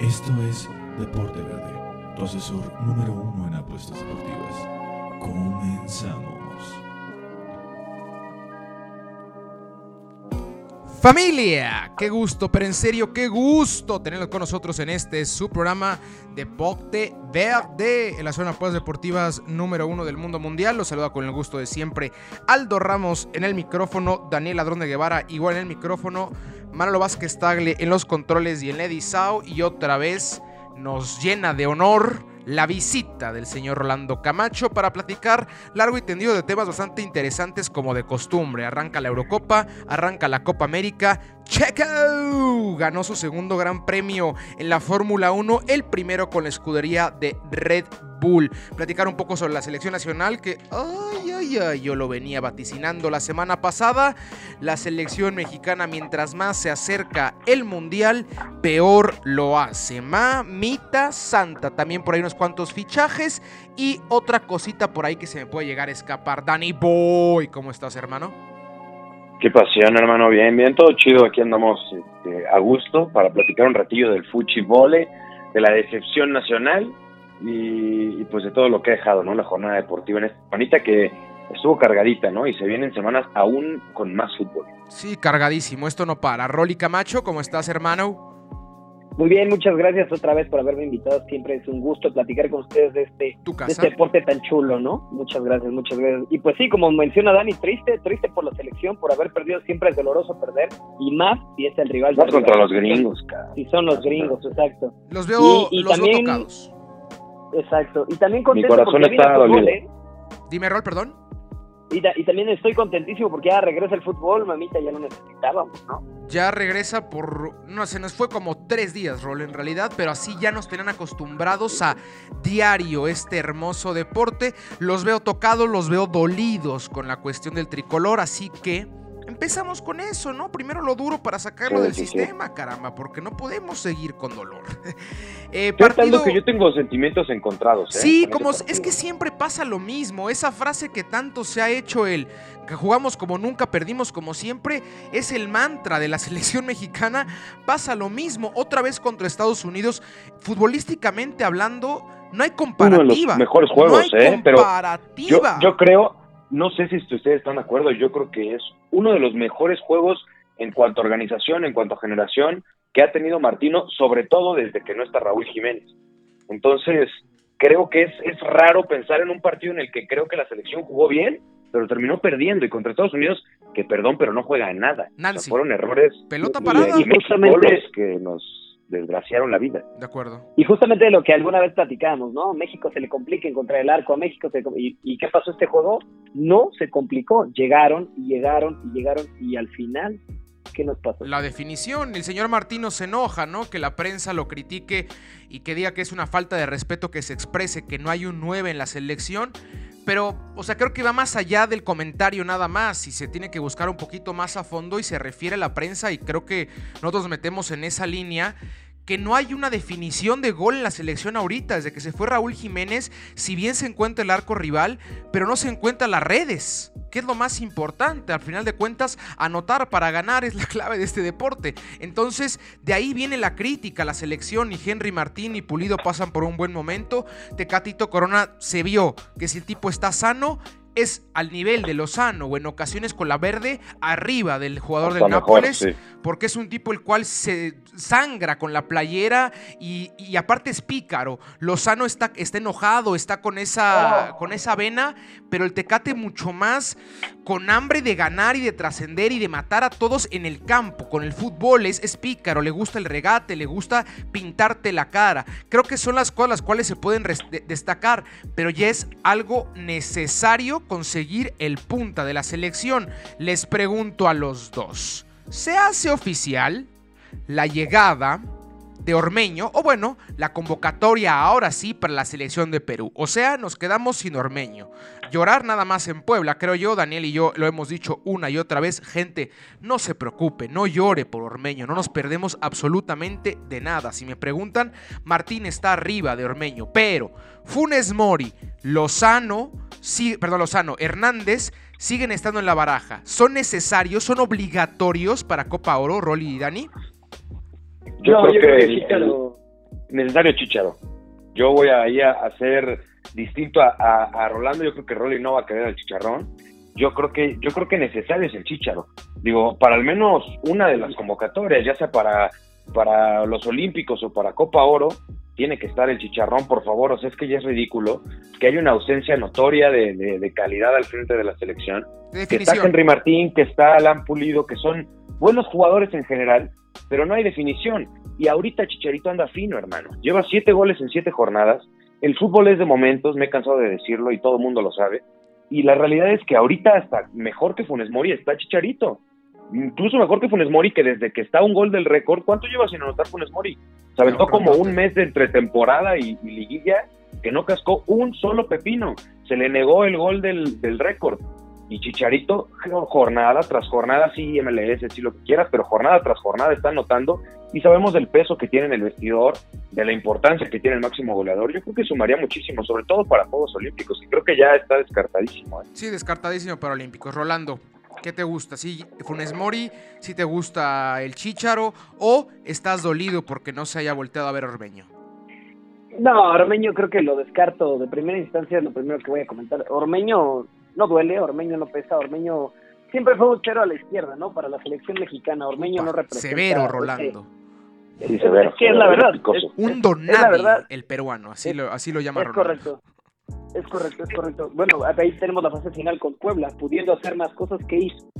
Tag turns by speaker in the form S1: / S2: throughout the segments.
S1: Esto es Deporte Verde, tu asesor número uno en apuestas deportivas. Comenzamos.
S2: Familia, qué gusto, pero en serio, qué gusto tenerlos con nosotros en este su programa Deporte Verde, en la zona de apuestas deportivas número uno del mundo mundial. Los saluda con el gusto de siempre Aldo Ramos en el micrófono, Daniel Ladrón de Guevara igual en el micrófono, Manolo Vázquez Tagle en los controles y en Lady Sao. Y otra vez nos llena de honor la visita del señor Rolando Camacho para platicar largo y tendido de temas bastante interesantes como de costumbre. Arranca la Eurocopa, arranca la Copa América. Checo ganó su segundo gran premio en la Fórmula 1, el primero con la escudería de Red Bull. Platicar un poco sobre la selección nacional que, ay, ay, ay, yo lo venía vaticinando la semana pasada. La selección mexicana, mientras más se acerca el mundial, peor lo hace. Mamita santa. También por ahí unos cuantos fichajes y otra cosita por ahí que se me puede llegar a escapar. Danny Boy, ¿cómo estás, hermano?
S3: Qué pasión, hermano. Bien, bien, todo chido. Aquí andamos este, a gusto para platicar un ratillo del fuchibole, de la decepción nacional y, pues de todo lo que ha dejado, ¿no? La jornada deportiva en esta manita que estuvo cargadita, ¿no? Y se vienen semanas aún con más fútbol.
S2: Sí, cargadísimo. Esto no para. Rolly Camacho, ¿cómo estás, hermano?
S4: Muy bien, muchas gracias otra vez por haberme invitado. Siempre es un gusto platicar con ustedes de este, de este deporte tan chulo, ¿no? Muchas gracias, muchas gracias. Y pues sí, como menciona Dani, triste, triste por la selección, por haber perdido. Siempre es doloroso perder. Y más si es el rival.
S3: Más contra los gringos, cara.
S4: Si son los gringos, exacto.
S2: Los veo, y, los también, tocados.
S4: Exacto. Y también Mi
S3: corazón está dolido.
S2: ¿eh? Dime, Rol, perdón.
S4: Y, también estoy contentísimo porque ya regresa el fútbol, mamita, ya lo necesitábamos, ¿no?
S2: Ya regresa por, no se nos fue como tres días, Rol, en realidad, pero así ya nos tenían acostumbrados a diario este hermoso deporte. Los veo tocados, los veo dolidos con la cuestión del tricolor, así que empezamos con eso, ¿no? Primero lo duro para sacarlo del sistema, caramba, porque no podemos seguir con dolor.
S3: eh, partido... que yo tengo sentimientos encontrados. ¿eh?
S2: Sí, como es que siempre pasa lo mismo. Esa frase que tanto se ha hecho el que jugamos como nunca, perdimos como siempre, es el mantra de la selección mexicana. Pasa lo mismo otra vez contra Estados Unidos, futbolísticamente hablando. No hay comparativa.
S3: Uno de los mejores juegos,
S2: no hay
S3: ¿eh?
S2: Comparativa.
S3: yo creo, no sé si ustedes están de acuerdo, yo creo que es uno de los mejores juegos en cuanto a organización, en cuanto a generación que ha tenido Martino, sobre todo desde que no está Raúl Jiménez. Entonces, creo que es, es raro pensar en un partido en el que creo que la selección jugó bien, pero terminó perdiendo y contra Estados Unidos, que perdón, pero no juega en nada. fueron errores.
S2: Pelota parada.
S3: Y, justamente que nos desgraciaron la vida.
S2: De acuerdo.
S4: Y justamente de lo que alguna vez platicamos, ¿no? México se le complica encontrar el arco a México. y, ¿Y qué pasó este juego? No se complicó. Llegaron y llegaron y llegaron y al final ¿Qué nos pasó?
S2: La definición, el señor Martino se enoja, ¿no? Que la prensa lo critique y que diga que es una falta de respeto que se exprese, que no hay un 9 en la selección. Pero, o sea, creo que va más allá del comentario nada más y se tiene que buscar un poquito más a fondo y se refiere a la prensa y creo que nosotros metemos en esa línea que no hay una definición de gol en la selección ahorita. Desde que se fue Raúl Jiménez, si bien se encuentra el arco rival, pero no se encuentran las redes. ¿Qué es lo más importante? Al final de cuentas, anotar para ganar es la clave de este deporte. Entonces, de ahí viene la crítica. La selección y Henry Martín y Pulido pasan por un buen momento. Tecatito Corona se vio que si el tipo está sano, es al nivel de Lozano o en ocasiones con la verde arriba del jugador del Nápoles, porque es un tipo el cual se sangra con la playera y, aparte es pícaro. Lozano está, está enojado, está con esa, oh. con esa vena, pero el Tecate mucho más con hambre de ganar y de trascender y de matar a todos en el campo, con el fútbol, es, es pícaro, le gusta el regate, le gusta pintarte la cara. Creo que son las cosas las cuales se pueden destacar, pero ya es algo necesario conseguir el punta de la selección. Les pregunto a los dos, ¿se hace oficial la llegada de Ormeño, o bueno, la convocatoria ahora sí para la selección de Perú. O sea, nos quedamos sin Ormeño. Llorar nada más en Puebla, creo yo, Daniel y yo lo hemos dicho una y otra vez, gente, no se preocupe, no llore por Ormeño, no nos perdemos absolutamente de nada. Si me preguntan, Martín está arriba de Ormeño, pero Funes Mori, Lozano, sí, perdón, Lozano, Hernández siguen estando en la baraja. ¿Son necesarios, son obligatorios para Copa Oro, Rolly y Dani?
S3: Yo creo que necesario Chicharo. Yo voy ahí a hacer distinto a, Rolando, yo creo que Rolly no va a querer el chicharrón. Yo creo que yo creo que necesario es el chicharo. Digo, para al menos una de las convocatorias, ya sea para para los Olímpicos o para Copa Oro, tiene que estar el chicharrón, por favor. O sea, es que ya es ridículo que haya una ausencia notoria de, calidad al frente de la selección. Que está Henry Martín, que está Alan Pulido, que son buenos jugadores en general, pero no hay definición. Y ahorita Chicharito anda fino, hermano. Lleva siete goles en siete jornadas. El fútbol es de momentos, me he cansado de decirlo y todo el mundo lo sabe. Y la realidad es que ahorita hasta mejor que Funes Mori está Chicharito. Incluso mejor que Funes Mori, que desde que está un gol del récord, ¿cuánto lleva sin anotar Funes Mori? Se aventó como un mes de entre temporada y, liguilla que no cascó un solo pepino. Se le negó el gol del, del récord. Y Chicharito, jornada tras jornada, sí, MLS, sí lo que quieras, pero jornada tras jornada está anotando y sabemos del peso que tiene en el vestidor, de la importancia que tiene el máximo goleador. Yo creo que sumaría muchísimo, sobre todo para Juegos Olímpicos, y creo que ya está descartadísimo. ¿eh?
S2: Sí, descartadísimo para Olímpicos. Rolando, ¿qué te gusta? ¿Sí, Funes Mori? ¿Sí te gusta el Chicharo? ¿O estás dolido porque no se haya volteado a ver Ormeño?
S4: No, Ormeño creo que lo descarto de primera instancia, es lo primero que voy a comentar. Ormeño no duele, Ormeño no pesa, Ormeño siempre fue un cero a la izquierda, ¿no? Para la selección mexicana, Ormeño no representa.
S2: Severo, Rolando.
S3: Sí, severo.
S4: Es que es la verdad.
S2: un donado el peruano, así, lo, así lo llama
S4: Es correcto. Es correcto, es correcto. Bueno, ahí tenemos la fase final con Puebla, pudiendo hacer más cosas que hizo.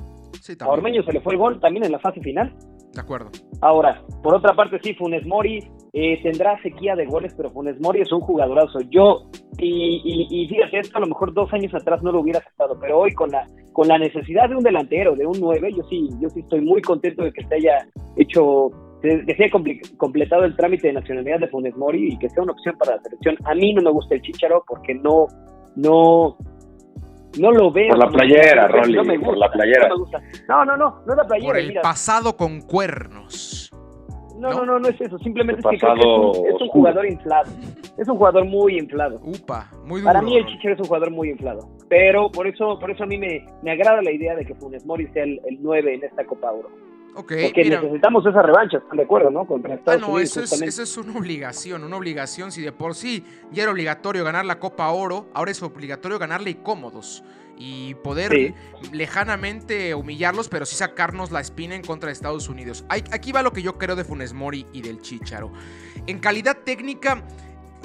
S4: a Ormeño se le fue el gol también en la fase final.
S2: De acuerdo.
S4: Ahora, por otra parte, sí, Funes Mori eh, tendrá sequía de goles, pero Funes Mori es un jugadorazo. Yo, y, y, fíjate, esto a lo mejor dos años atrás no lo hubiera aceptado, pero hoy con la con la necesidad de un delantero, de un 9, yo sí, yo sí estoy muy contento de que se haya hecho, que se haya completado el trámite de nacionalidad de Funes Mori y que sea una opción para la selección. A mí no me gusta el Chicharo porque no, no, no lo veo.
S3: Por la playera, Rolly, no por la playera.
S4: No, no, no, no, es la playera. Por
S2: el pasado con cuernos.
S4: No, no, no, no, es eso. Simplemente es que, es, un, jugador inflado. Es un jugador muy inflado.
S2: Upa, muy
S4: Para mí el Chichero es un jugador muy inflado. Pero por eso, por eso a mí me, me agrada la idea de que Funes Mori sea el, el 9 en esta Copa Oro. Porque necesitamos esa revancha, ¿están de acuerdo, no? Contra Estados
S2: no, eso es, eso es una obligación, una obligación. Si de por sí ya era obligatorio ganar la Copa Oro, ahora es obligatorio ganarle cómodos y poder lejanamente humillarlos, pero sí sacarnos la espina en contra de Estados Unidos. Aquí va lo que yo creo de Funes Mori y del Chicharo. En calidad técnica,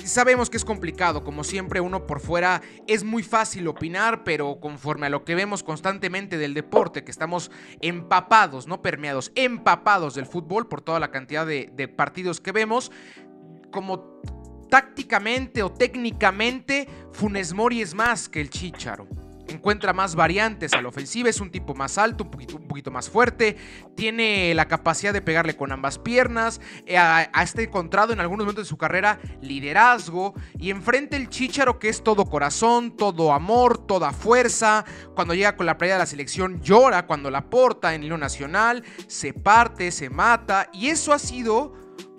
S2: Sabemos que es complicado, como siempre uno por fuera es muy fácil opinar, pero conforme a lo que vemos constantemente del deporte, que estamos empapados, no permeados, empapados del fútbol por toda la cantidad de, partidos que vemos, como tácticamente o técnicamente, Funes Mori es más que el Chicharo encuentra más variantes a la ofensiva, es un tipo más alto, un poquito, más fuerte, tiene la capacidad de pegarle con ambas piernas, eh, ha, este encontrado en algunos momentos de su carrera liderazgo y enfrente el Chicharo que es todo corazón, todo amor, toda fuerza, cuando llega con la playa de la selección llora, cuando la porta en hilo nacional, se parte, se mata y eso ha sido...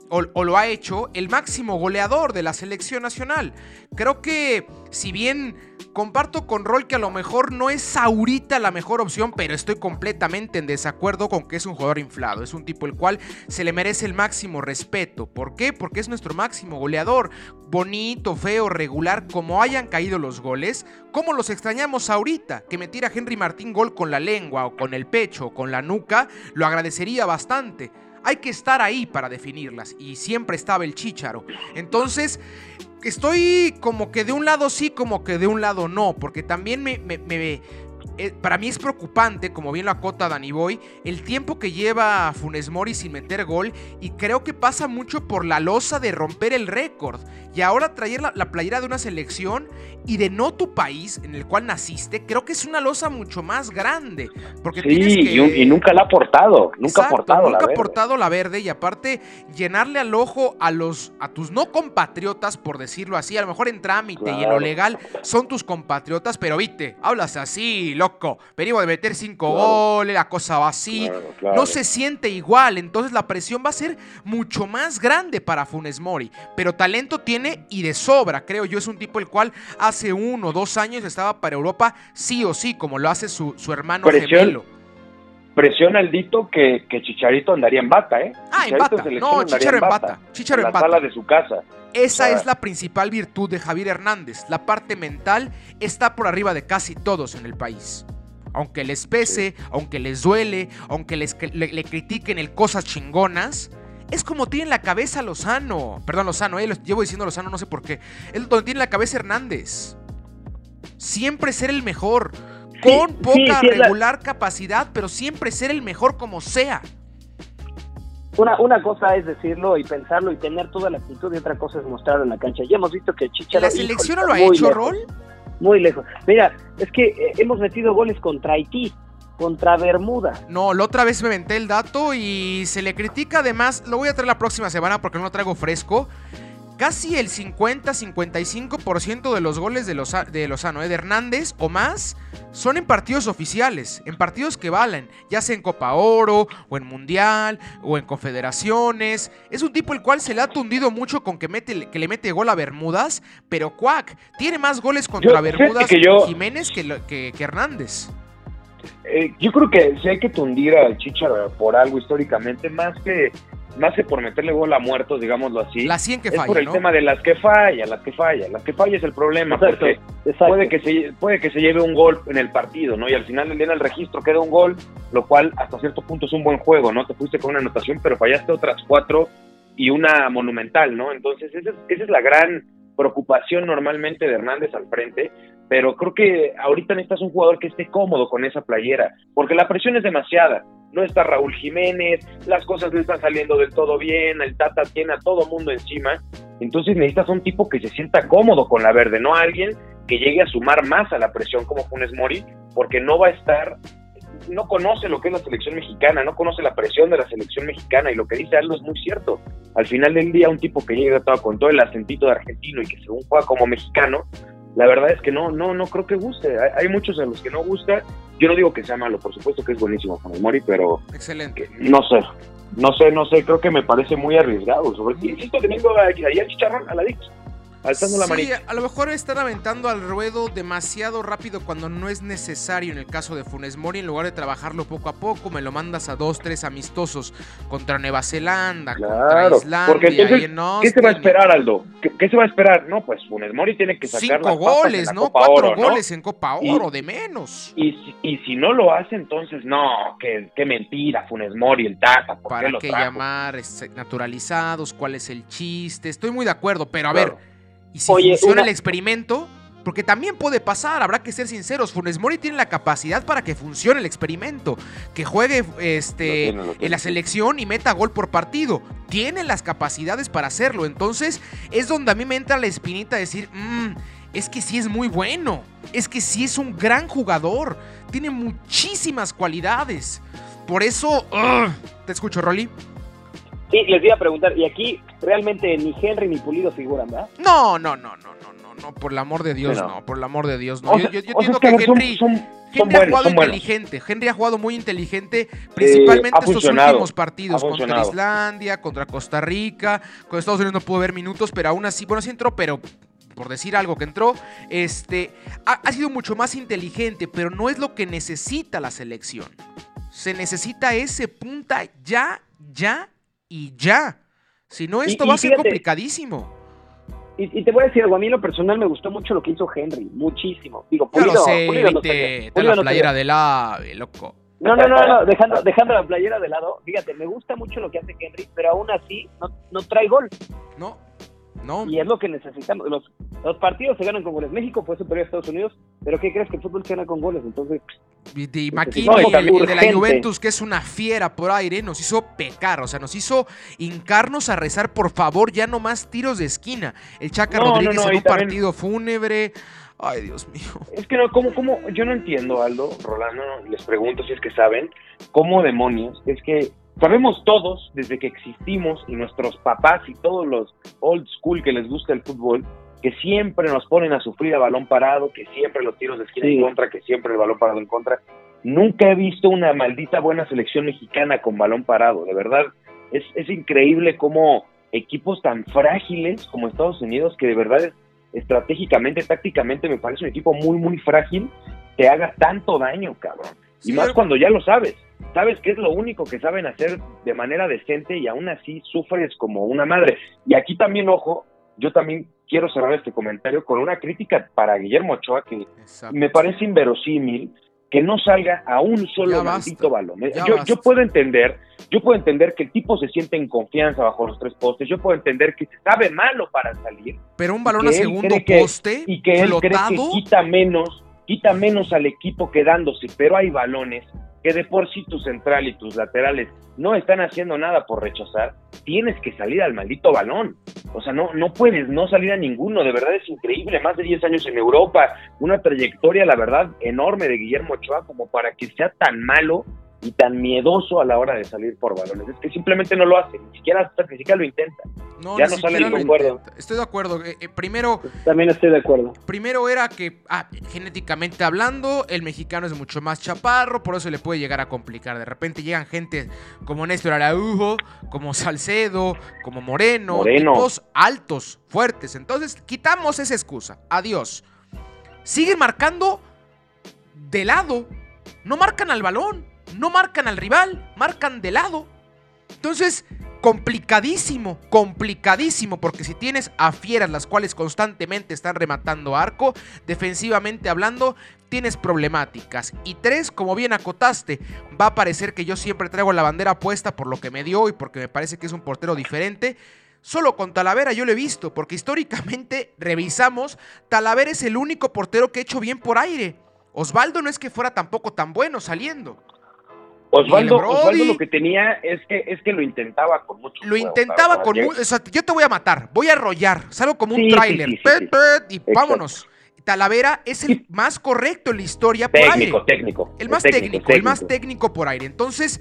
S2: O, lo ha hecho el máximo goleador de la selección nacional. Creo que si bien Comparto con Rol que a lo mejor no es ahorita la mejor opción, pero estoy completamente en desacuerdo con que es un jugador inflado. Es un tipo el cual se le merece el máximo respeto. ¿Por qué? Porque es nuestro máximo goleador. Bonito, feo, regular, como hayan caído los goles, como los extrañamos ahorita. Que me tira Henry Martín gol con la lengua o con el pecho o con la nuca, lo agradecería bastante hay que estar ahí para definirlas. Y siempre estaba el chícharo. Entonces, estoy como que de un lado sí, como que de un lado no. Porque también me, eh, para mí es preocupante, como bien lo acota Danny Boy, el tiempo que lleva Funes Mori sin meter gol y creo que pasa mucho por la losa de romper el récord y ahora traer la, playera de una selección y de no tu país en el cual naciste, creo que es una losa mucho más grande. Porque
S3: sí, y, nunca la ha portado, nunca ha portado
S2: nunca
S3: ha
S2: portado la verde y aparte llenarle al ojo a los a tus no compatriotas, por decirlo así, a lo mejor en trámite y en lo legal son tus compatriotas, pero viste, hablas así, loco, venimos de meter cinco goles, la cosa va así, no se siente igual, entonces la presión va a ser mucho más grande para Funes Mori, pero talento tiene y de sobra, creo yo, es un tipo el cual hace uno o dos años estaba para Europa sí o sí, como lo hace su, su hermano
S3: presión, gemelo. Presión al dito que, que Chicharito andaría en bata, ¿eh?
S2: Ah, empata. No, Chicharo empata. Chicharo
S3: en la sala de su casa.
S2: Esa es la principal virtud de Javier Hernández. La parte mental está por arriba de casi todos en el país. Aunque les pese, aunque les duele, aunque les, le, critiquen el cosas chingonas, es como tiene la cabeza Lozano. Perdón, Lozano, eh, lo llevo diciendo Lozano, no sé por qué. Es donde tiene la cabeza Hernández. Siempre ser el mejor. Con poca regular capacidad, pero siempre ser el mejor como sea.
S4: Una, una cosa es decirlo y pensarlo y tener toda la actitud y otra cosa es mostrarlo en la cancha. Ya hemos visto que Chicharo...
S2: ¿La selección no lo ha hecho, Rol?
S4: Muy lejos. Mira, es que eh, hemos metido goles contra Haití, contra Bermuda.
S2: No, la otra vez me menté el dato y se le critica además, lo voy a traer la próxima semana porque no lo traigo fresco, Casi el 50-55% de los goles de, de Lozano, ¿eh? de Hernández o más, son en partidos oficiales, en partidos que valen, ya sea en Copa Oro, o en Mundial, o en Confederaciones. Es un tipo el cual se le ha tundido mucho con que, mete, que le mete gol a Bermudas, pero Cuac tiene más goles contra Bermudas que Jiménez que, que, Hernández.
S3: Eh, yo creo que si hay que tundir al Chicha por algo históricamente, más que más que por meterle gol a muertos, digámoslo así.
S2: La 100 que
S3: es
S2: falla,
S3: por el tema de las que falla, las que falla. Las que falla es el problema, porque puede que se puede que se lleve un gol en el partido, ¿no? Y al final del día en el registro queda un gol, lo cual hasta cierto punto es un buen juego, ¿no? Te fuiste con una anotación, pero fallaste otras cuatro y una monumental, ¿no? Entonces esa es, esa es la gran preocupación normalmente de Hernández al frente, pero creo que ahorita necesitas un jugador que esté cómodo con esa playera, porque la presión es demasiada. No está Raúl Jiménez, las cosas no están saliendo del todo bien, el Tata tiene a todo mundo encima. Entonces necesitas un tipo que se sienta cómodo con la verde, no alguien que llegue a sumar más a la presión como Funes Mori, porque no va a estar, no conoce lo que es la selección mexicana, no conoce la presión de la selección mexicana y lo que dice Aldo es muy cierto. Al final del día, un tipo que llega todo con todo el acentito de argentino y que según juega como mexicano, la verdad es que no, no, no creo que guste. Hay, muchos a los que no gusta. Yo no digo que sea malo, por supuesto que es buenísimo con el Mori, pero
S2: excelente.
S3: no sé, no sé, no sé. Creo que me parece muy arriesgado. Sobre insisto chicharrón a la Dix sí,
S2: A lo mejor están aventando al ruedo demasiado rápido cuando no es necesario en el caso de Funes Mori. En lugar de trabajarlo poco a poco, me lo mandas a dos, tres amistosos contra Nueva Zelanda, contra Islandia.
S3: Porque entonces, ¿qué se va a esperar, Aldo? ¿Qué, se va a esperar? No, pues Funes Mori tiene que sacar
S2: Cinco goles, ¿no? Cuatro goles en Copa Oro, de menos.
S3: Y, y, si no lo hace, entonces no, qué, qué mentira, Funes Mori, el Tata.
S2: ¿Para
S3: qué,
S2: llamar naturalizados? ¿Cuál es el chiste? Estoy muy de acuerdo, pero a ver y si funciona el experimento, porque también puede pasar, habrá que ser sinceros. Funes Mori tiene la capacidad para que funcione el experimento, que juegue este, en la selección y meta gol por partido. Tiene las capacidades para hacerlo. Entonces es donde a mí me entra la espinita de decir, mm, es que sí es muy bueno, es que sí es un gran jugador, tiene muchísimas cualidades. Por eso, te escucho, Rolly.
S4: Sí, les iba a preguntar, y aquí realmente ni Henry ni Pulido figuran, ¿verdad?
S2: No, no, no, no, no, no, no, por el amor de Dios, no, por el amor de Dios, no. yo, yo, entiendo que, Henry, Henry ha jugado inteligente, Henry ha jugado muy inteligente, principalmente estos últimos partidos contra Islandia, contra Costa Rica, con Estados Unidos no pudo ver minutos, pero aún así, bueno, sí entró, pero por decir algo que entró, este, ha, ha sido mucho más inteligente, pero no es lo que necesita la selección. Se necesita ese punta ya, ya y ya. Si no, esto va a ser complicadísimo.
S4: Y, te voy a decir algo, a mí en lo personal me gustó mucho lo que hizo Henry, muchísimo. Digo,
S2: Pulido, lo sé, la playera de la loco.
S4: No, no, no, no, dejando, dejando la playera de lado, fíjate, me gusta mucho lo que hace Henry, pero aún así no, no trae gol.
S2: No,
S4: y es lo que necesitamos. Los, los partidos se ganan con goles. México fue superior a Estados Unidos, pero ¿qué crees que el fútbol se gana con goles? Entonces.
S2: Y, de la Juventus, que es una fiera por aire, nos hizo pecar, o sea, nos hizo hincarnos a rezar, por favor, ya no más tiros de esquina. El Chaca Rodríguez en un partido fúnebre. Ay, Dios mío.
S3: Es que no, ¿cómo, cómo? Yo no entiendo, Aldo, Rolando, les pregunto si es que saben, ¿cómo demonios? Es que Sabemos todos, desde que existimos, y nuestros papás y todos los old school que les gusta el fútbol, que siempre nos ponen a sufrir a balón parado, que siempre los tiros de esquina en contra, que siempre el balón parado en contra. Nunca he visto una maldita buena selección mexicana con balón parado, de verdad. Es, es increíble cómo equipos tan frágiles como Estados Unidos, que de verdad estratégicamente, tácticamente me parece un equipo muy, muy frágil, te haga tanto daño, cabrón. Y más cuando ya lo sabes sabes que es lo único que saben hacer de manera decente y aún así sufres como una madre. Y aquí también, ojo, yo también quiero cerrar este comentario con una crítica para Guillermo Ochoa que me parece inverosímil que no salga a un solo maldito balón. Yo, yo, puedo entender, yo puedo entender que el tipo se siente en confianza bajo los tres postes, yo puedo entender que se sabe malo para salir.
S2: Pero un balón a segundo poste
S3: y que él cree que quita menos, quita menos al equipo quedándose, pero hay balones que de por sí tu central y tus laterales no están haciendo nada por rechazar, tienes que salir al maldito balón. O sea, no, no puedes no salir a ninguno. De verdad es increíble. Más de 10 años en Europa, una trayectoria, la verdad, enorme de Guillermo Ochoa como para que sea tan malo y tan miedoso a la hora de salir por balones. Es que simplemente no lo hace, ni siquiera, ni siquiera lo intenta.
S2: No, ya no sale de acuerdo. Estoy de acuerdo. Eh, eh, primero.
S4: También estoy de acuerdo.
S2: Primero era que, ah, genéticamente hablando, el mexicano es mucho más chaparro, por eso le puede llegar a complicar. De repente llegan gente como Néstor Araujo, como Salcedo, como Moreno, Moreno. tipos altos, fuertes. Entonces, quitamos esa excusa. Adiós. Siguen marcando de lado. No marcan al balón no marcan al rival, marcan de lado. Entonces, complicadísimo, complicadísimo, porque si tienes a fieras las cuales constantemente están rematando arco, defensivamente hablando, tienes problemáticas. Y tres, como bien acotaste, va a parecer que yo siempre traigo la bandera puesta por lo que me dio y porque me parece que es un portero diferente. Solo con Talavera yo lo he visto, porque históricamente revisamos, Talavera es el único portero que ha hecho bien por aire. Osvaldo no es que fuera tampoco tan bueno saliendo.
S3: Osvaldo, Osvaldo, lo que tenía es que es que lo intentaba con mucho
S2: Lo intentaba con mucho. yo te voy a matar, voy a arrollar, salgo como un tráiler, y vámonos. Talavera es el más correcto en la historia
S3: por técnico, Técnico,
S2: El más técnico, el más técnico por aire. Entonces,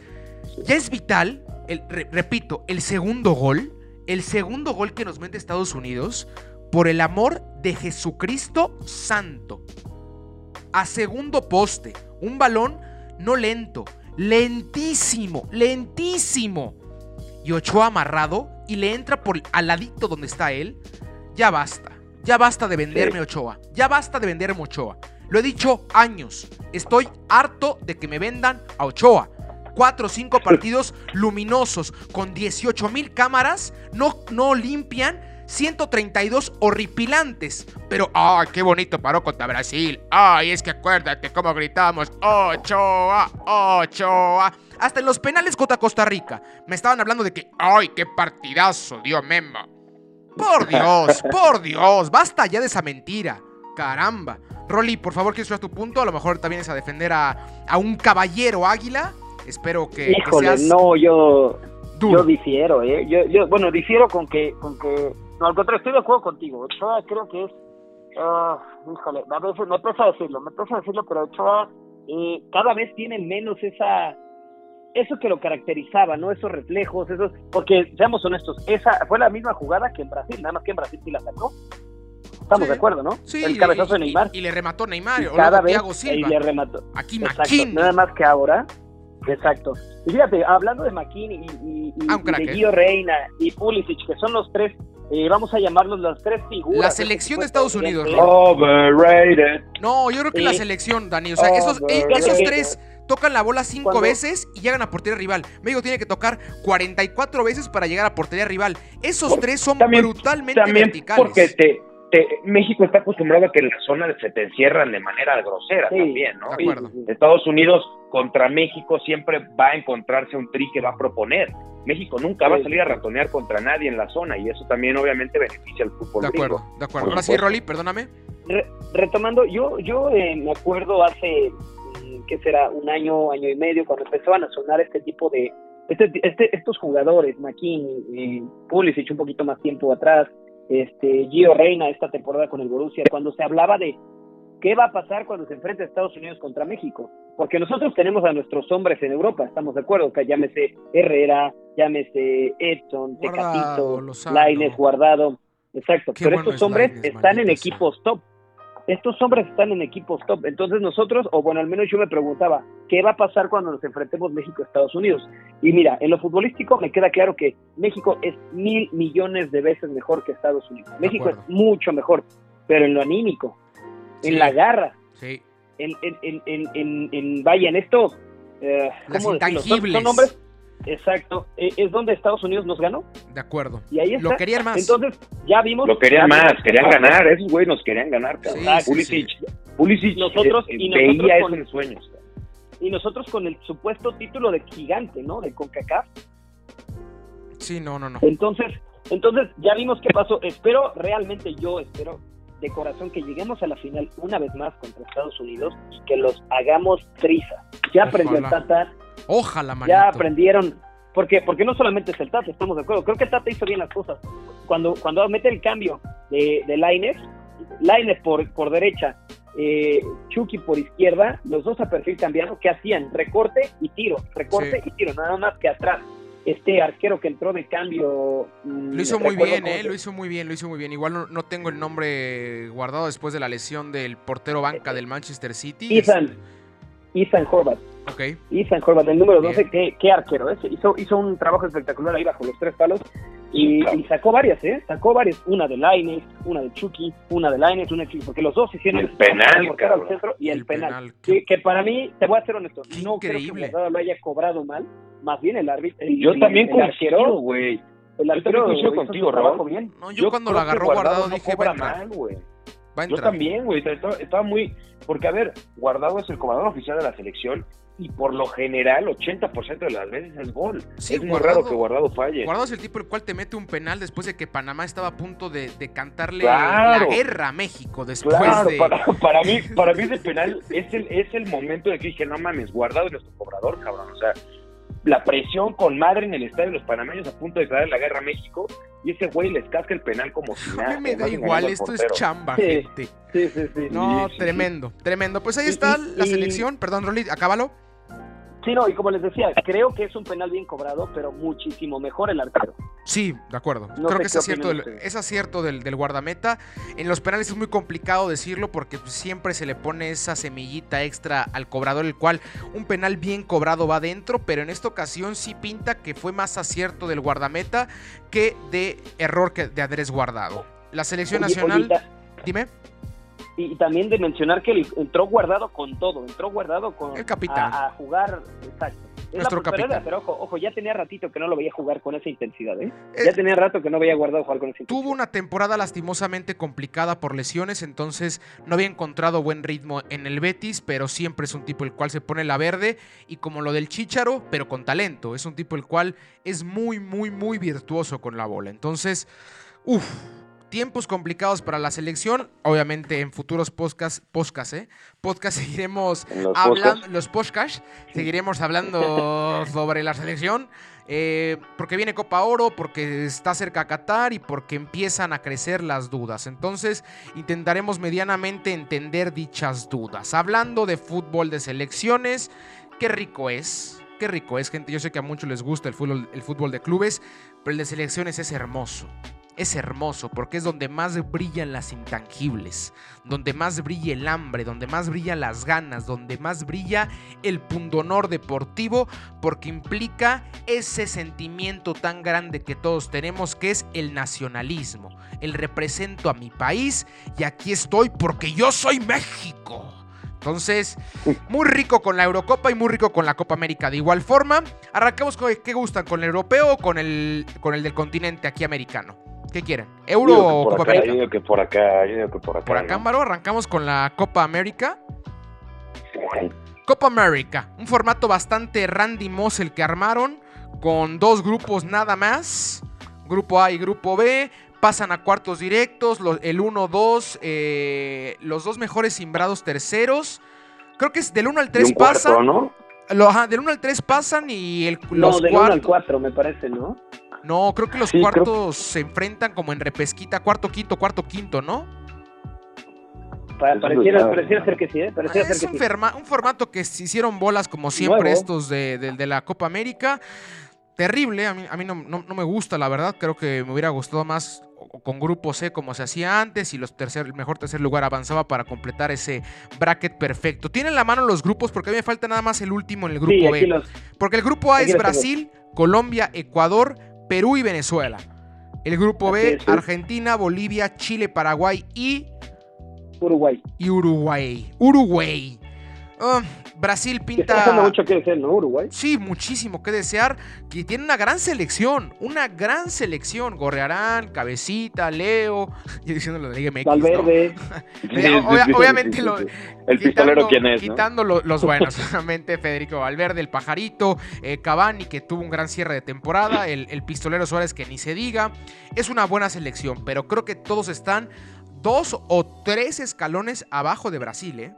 S2: ya es vital, el, repito, el segundo gol, el segundo gol que nos mete Estados Unidos, por el amor de Jesucristo Santo. A segundo poste, un balón no lento, lentísimo, lentísimo. Y Ochoa amarrado y le entra por al ladito donde está él. Ya basta, ya basta de venderme Ochoa, ya basta de venderme Ochoa. Lo he dicho años, estoy harto de que me vendan a Ochoa. Cuatro o cinco partidos luminosos con 18 mil cámaras no, no limpian 132 horripilantes. Pero, ¡ay, qué bonito paró contra Brasil! ¡Ay, es que acuérdate cómo gritamos! ¡Ochoa! ¡Ochoa! Hasta en los penales contra Costa Rica. Me estaban hablando de que, ¡ay, qué partidazo dio Memo! Por Dios, por Dios, basta ya de esa mentira. Caramba. Rolly, por favor, ¿quieres a tu punto? A lo mejor también es a defender a, un caballero águila. Espero que,
S4: Híjole, no, yo, yo difiero, ¿eh? Yo, yo, bueno, difiero con que, con que no, al contrario, estoy de acuerdo contigo. Ochoa creo que es. Uh, híjole, a veces me pesa decirlo, me pesa decirlo, pero Ochoa eh, cada vez tiene menos esa. Eso que lo caracterizaba, ¿no? Esos reflejos, esos. Porque, seamos honestos, esa fue la misma jugada que en Brasil, nada más que en Brasil sí la sacó. Estamos de acuerdo, ¿no?
S2: Sí, el cabezazo de Neymar. Y, le remató Neymar, y cada vez, Silva.
S4: Y le remató.
S2: Aquí McKinney.
S4: Nada más que ahora. Exacto. Y fíjate, hablando de McKinney y, y,
S2: ah,
S4: de Guido Reina y Pulisic, que son los tres eh, vamos a llamarlos las tres figuras.
S2: La selección de Estados Unidos.
S3: Overrated.
S2: No, yo creo que la selección, Dani. O sea, esos, eh, esos tres tocan la bola cinco veces y llegan a portería rival. México tiene que tocar 44 veces para llegar a portería rival. Esos tres son brutalmente
S3: también
S2: verticales.
S3: Porque te, México está acostumbrado a que en la zona se te encierran de manera grosera también, ¿no? Estados Unidos contra México siempre va a encontrarse un tri que va a proponer. México nunca va a salir a ratonear contra nadie en la zona y eso también obviamente beneficia al fútbol.
S2: De acuerdo, de acuerdo. Ahora sí, Rolly, perdóname.
S4: retomando, yo, yo eh, me acuerdo hace, mm, ¿qué será? Un año, año y medio, cuando empezaban a sonar este tipo de, este, este, estos jugadores, McKinney, eh, Pulisic un poquito más tiempo atrás, este Gio Reina esta temporada con el Borussia, cuando se hablaba de qué va a pasar cuando se enfrente a Estados Unidos contra México, porque nosotros tenemos a nuestros hombres en Europa, estamos de acuerdo, que llámese Herrera, llámese Edson, Tecatito, Laines, Guardado, exacto, pero estos hombres están en equipos top estos hombres están en equipos top. Entonces nosotros, o bueno, al menos yo me preguntaba, ¿qué va a pasar cuando nos enfrentemos México a Estados Unidos? Y mira, en lo futbolístico me queda claro que México es mil millones de veces mejor que Estados Unidos. México es mucho mejor, pero en lo anímico, en la garra,
S2: sí.
S4: en, en, en, en, vaya, en esto, Eh,
S2: Las intangibles.
S4: Son, nombres Exacto, e, es donde Estados Unidos nos ganó.
S2: De acuerdo.
S4: Y ahí está.
S2: Lo querían más.
S4: Entonces, ya vimos.
S3: Lo querían más, querían ganar. Esos güeyes nos querían ganar. Pulisic, Pulisic
S4: nosotros,
S3: eh, y nosotros veía eso en sueños.
S4: Y nosotros con el supuesto título de gigante, ¿no? De CONCACAF.
S2: Sí, no, no, no.
S4: Entonces, entonces ya vimos qué pasó. Espero, realmente yo espero de corazón que lleguemos a la final una vez más contra Estados Unidos y que los hagamos triza. Ya aprendió el Tata.
S2: Ojalá, manito.
S4: Ya aprendieron. Porque, porque no solamente es el Tata, estamos de acuerdo. Creo que el Tata hizo bien las cosas. Cuando, cuando mete el cambio de, de Laines, Laines por, por derecha, eh, Chucky por izquierda, los dos a perfil cambiado, ¿qué hacían? Recorte y tiro, recorte y tiro, nada más que atrás este arquero que entró de cambio.
S2: Mm, lo hizo muy bien, ¿eh? Lo hizo muy bien, lo hizo muy bien. Igual no, tengo el nombre guardado después de la lesión del portero banca del Manchester City.
S4: Ethan. Ethan Horvath.
S2: Ok.
S4: Ethan Horvath, el número 12, qué, qué, arquero. ¿eh? Hizo, hizo un trabajo espectacular ahí bajo los tres palos. Y, sacó varias, ¿eh? Sacó varias. Una de Laines, una de Chucky, una de Laines, una de Porque los dos hicieron
S3: el penal,
S4: al centro y el, penal. que, para mí, te voy a ser honesto, no
S2: increíble.
S4: creo que lo haya cobrado mal más bien el árbitro.
S3: Yo también coincido, güey.
S4: El árbitro
S3: yo contigo, Raúl.
S2: Bien. No, yo, cuando lo agarró guardado, dije, va a.
S3: Yo también, güey. Estaba, muy. Porque, a ver, Guardado es el comandante oficial de la selección y por lo general 80% de las veces es gol. es muy raro que Guardado falle.
S2: Guardado es el tipo el cual te mete un penal después de que Panamá estaba a punto de, cantarle la guerra a México después de...
S3: Para, para, mí, para mí ese penal es el, es el momento de que dije, no mames, Guardado es nuestro cobrador, cabrón. O sea, la presión con madre en el estadio de los panameños a punto de declarar la guerra a México y ese güey les casca el penal como si nada.
S2: A mí me da igual, esto es chamba, gente.
S4: Sí, sí, sí.
S2: No, tremendo, tremendo. Pues ahí está la selección. Perdón, Rolly, acábalo.
S4: Sí, no, y como les decía, creo que es un penal bien cobrado, pero muchísimo mejor el arquero.
S2: Sí, de acuerdo. creo que es acierto, del, es acierto del, guardameta. En los penales es muy complicado decirlo porque siempre se le pone esa semillita extra al cobrador, el cual un penal bien cobrado va adentro, pero en esta ocasión sí pinta que fue más acierto del guardameta que de error que de Andrés Guardado. La selección nacional... Dime
S4: y, también de mencionar que entró guardado con todo, entró guardado con
S2: el capitán
S4: a, jugar, exacto.
S2: Nuestro capitán.
S4: Pero ojo, ojo, ya tenía ratito que no lo veía jugar con esa intensidad, ¿eh? ya tenía rato que no veía guardado jugar con esa intensidad.
S2: Tuvo una temporada lastimosamente complicada por lesiones, entonces no había encontrado buen ritmo en el Betis, pero siempre es un tipo el cual se pone la verde y como lo del Chicharo, pero con talento. Es un tipo el cual es muy, muy, muy virtuoso con la bola. Entonces, uff tiempos complicados para la selección. Obviamente en futuros podcasts, podcast, ¿eh? podcast seguiremos hablando, los podcasts, seguiremos hablando sobre la selección. Eh, porque viene Copa Oro, porque está cerca a Qatar y porque empiezan a crecer las dudas. Entonces intentaremos medianamente entender dichas dudas. Hablando de fútbol de selecciones, qué rico es. Qué rico es, gente. Yo sé que a muchos les gusta el fútbol, el fútbol de clubes, pero el de selecciones es hermoso es hermoso porque es donde más brillan las intangibles, donde más brilla el hambre, donde más brillan las ganas, donde más brilla el pundonor deportivo, porque implica ese sentimiento tan grande que todos tenemos que es el nacionalismo. El represento a mi país y aquí estoy porque yo soy México. Entonces, muy rico con la Eurocopa y muy rico con la Copa América. De igual forma, arrancamos con qué gustan, con el europeo o con el, con el del continente aquí americano. ¿Qué quieren? ¿Euro o Copa América?
S3: Yo digo que por acá, yo digo que por acá.
S2: Por acá, Maro, arrancamos con la Copa América. Copa América, un formato bastante Randy Moss el que armaron, con dos grupos nada más, grupo A y grupo B, pasan a cuartos directos, el 1-2, eh, los dos mejores simbrados terceros, creo que es del 1 al 3 pasan. ¿no? del 1 al 3 pasan y el,
S4: los no, del 1 al 4 me parece, ¿no?
S2: No, creo que los cuartos se enfrentan como en repesquita, cuarto, quinto, cuarto, quinto, ¿no?
S4: pareciera, ser que sí, ¿eh? Pareciera
S2: es
S4: ser
S2: un, un, formato que se hicieron bolas como siempre estos de, la Copa América. Terrible, a mí, a mí no, me gusta, la verdad. Creo que me hubiera gustado más con grupo C como se hacía antes y los tercer, el mejor tercer lugar avanzaba para completar ese bracket perfecto. Tienen la mano los grupos porque a mí me falta nada más el último en el grupo B. Porque el grupo A es Brasil, Colombia, Ecuador, Perú y Venezuela. El grupo B, Argentina, Bolivia, Chile, Paraguay y...
S4: Uruguay.
S2: Y Uruguay. Uruguay. Ah, Brasil pinta.
S4: Está mucho que desear, ¿no? Uruguay.
S2: Sí, muchísimo que desear. Que tiene una gran selección. Una gran selección. Gorrearán, Cabecita, Leo. Yo diciendo lo de Liga MX.
S4: Valverde.
S2: obviamente,
S3: el pistolero quién es.
S2: Quitando los buenos. Obviamente, Federico Valverde, el pajarito. Eh, Cavani, que tuvo un gran cierre de temporada. El, el pistolero Suárez, que ni se diga. Es una buena selección, pero creo que todos están dos o tres escalones abajo de Brasil, ¿eh?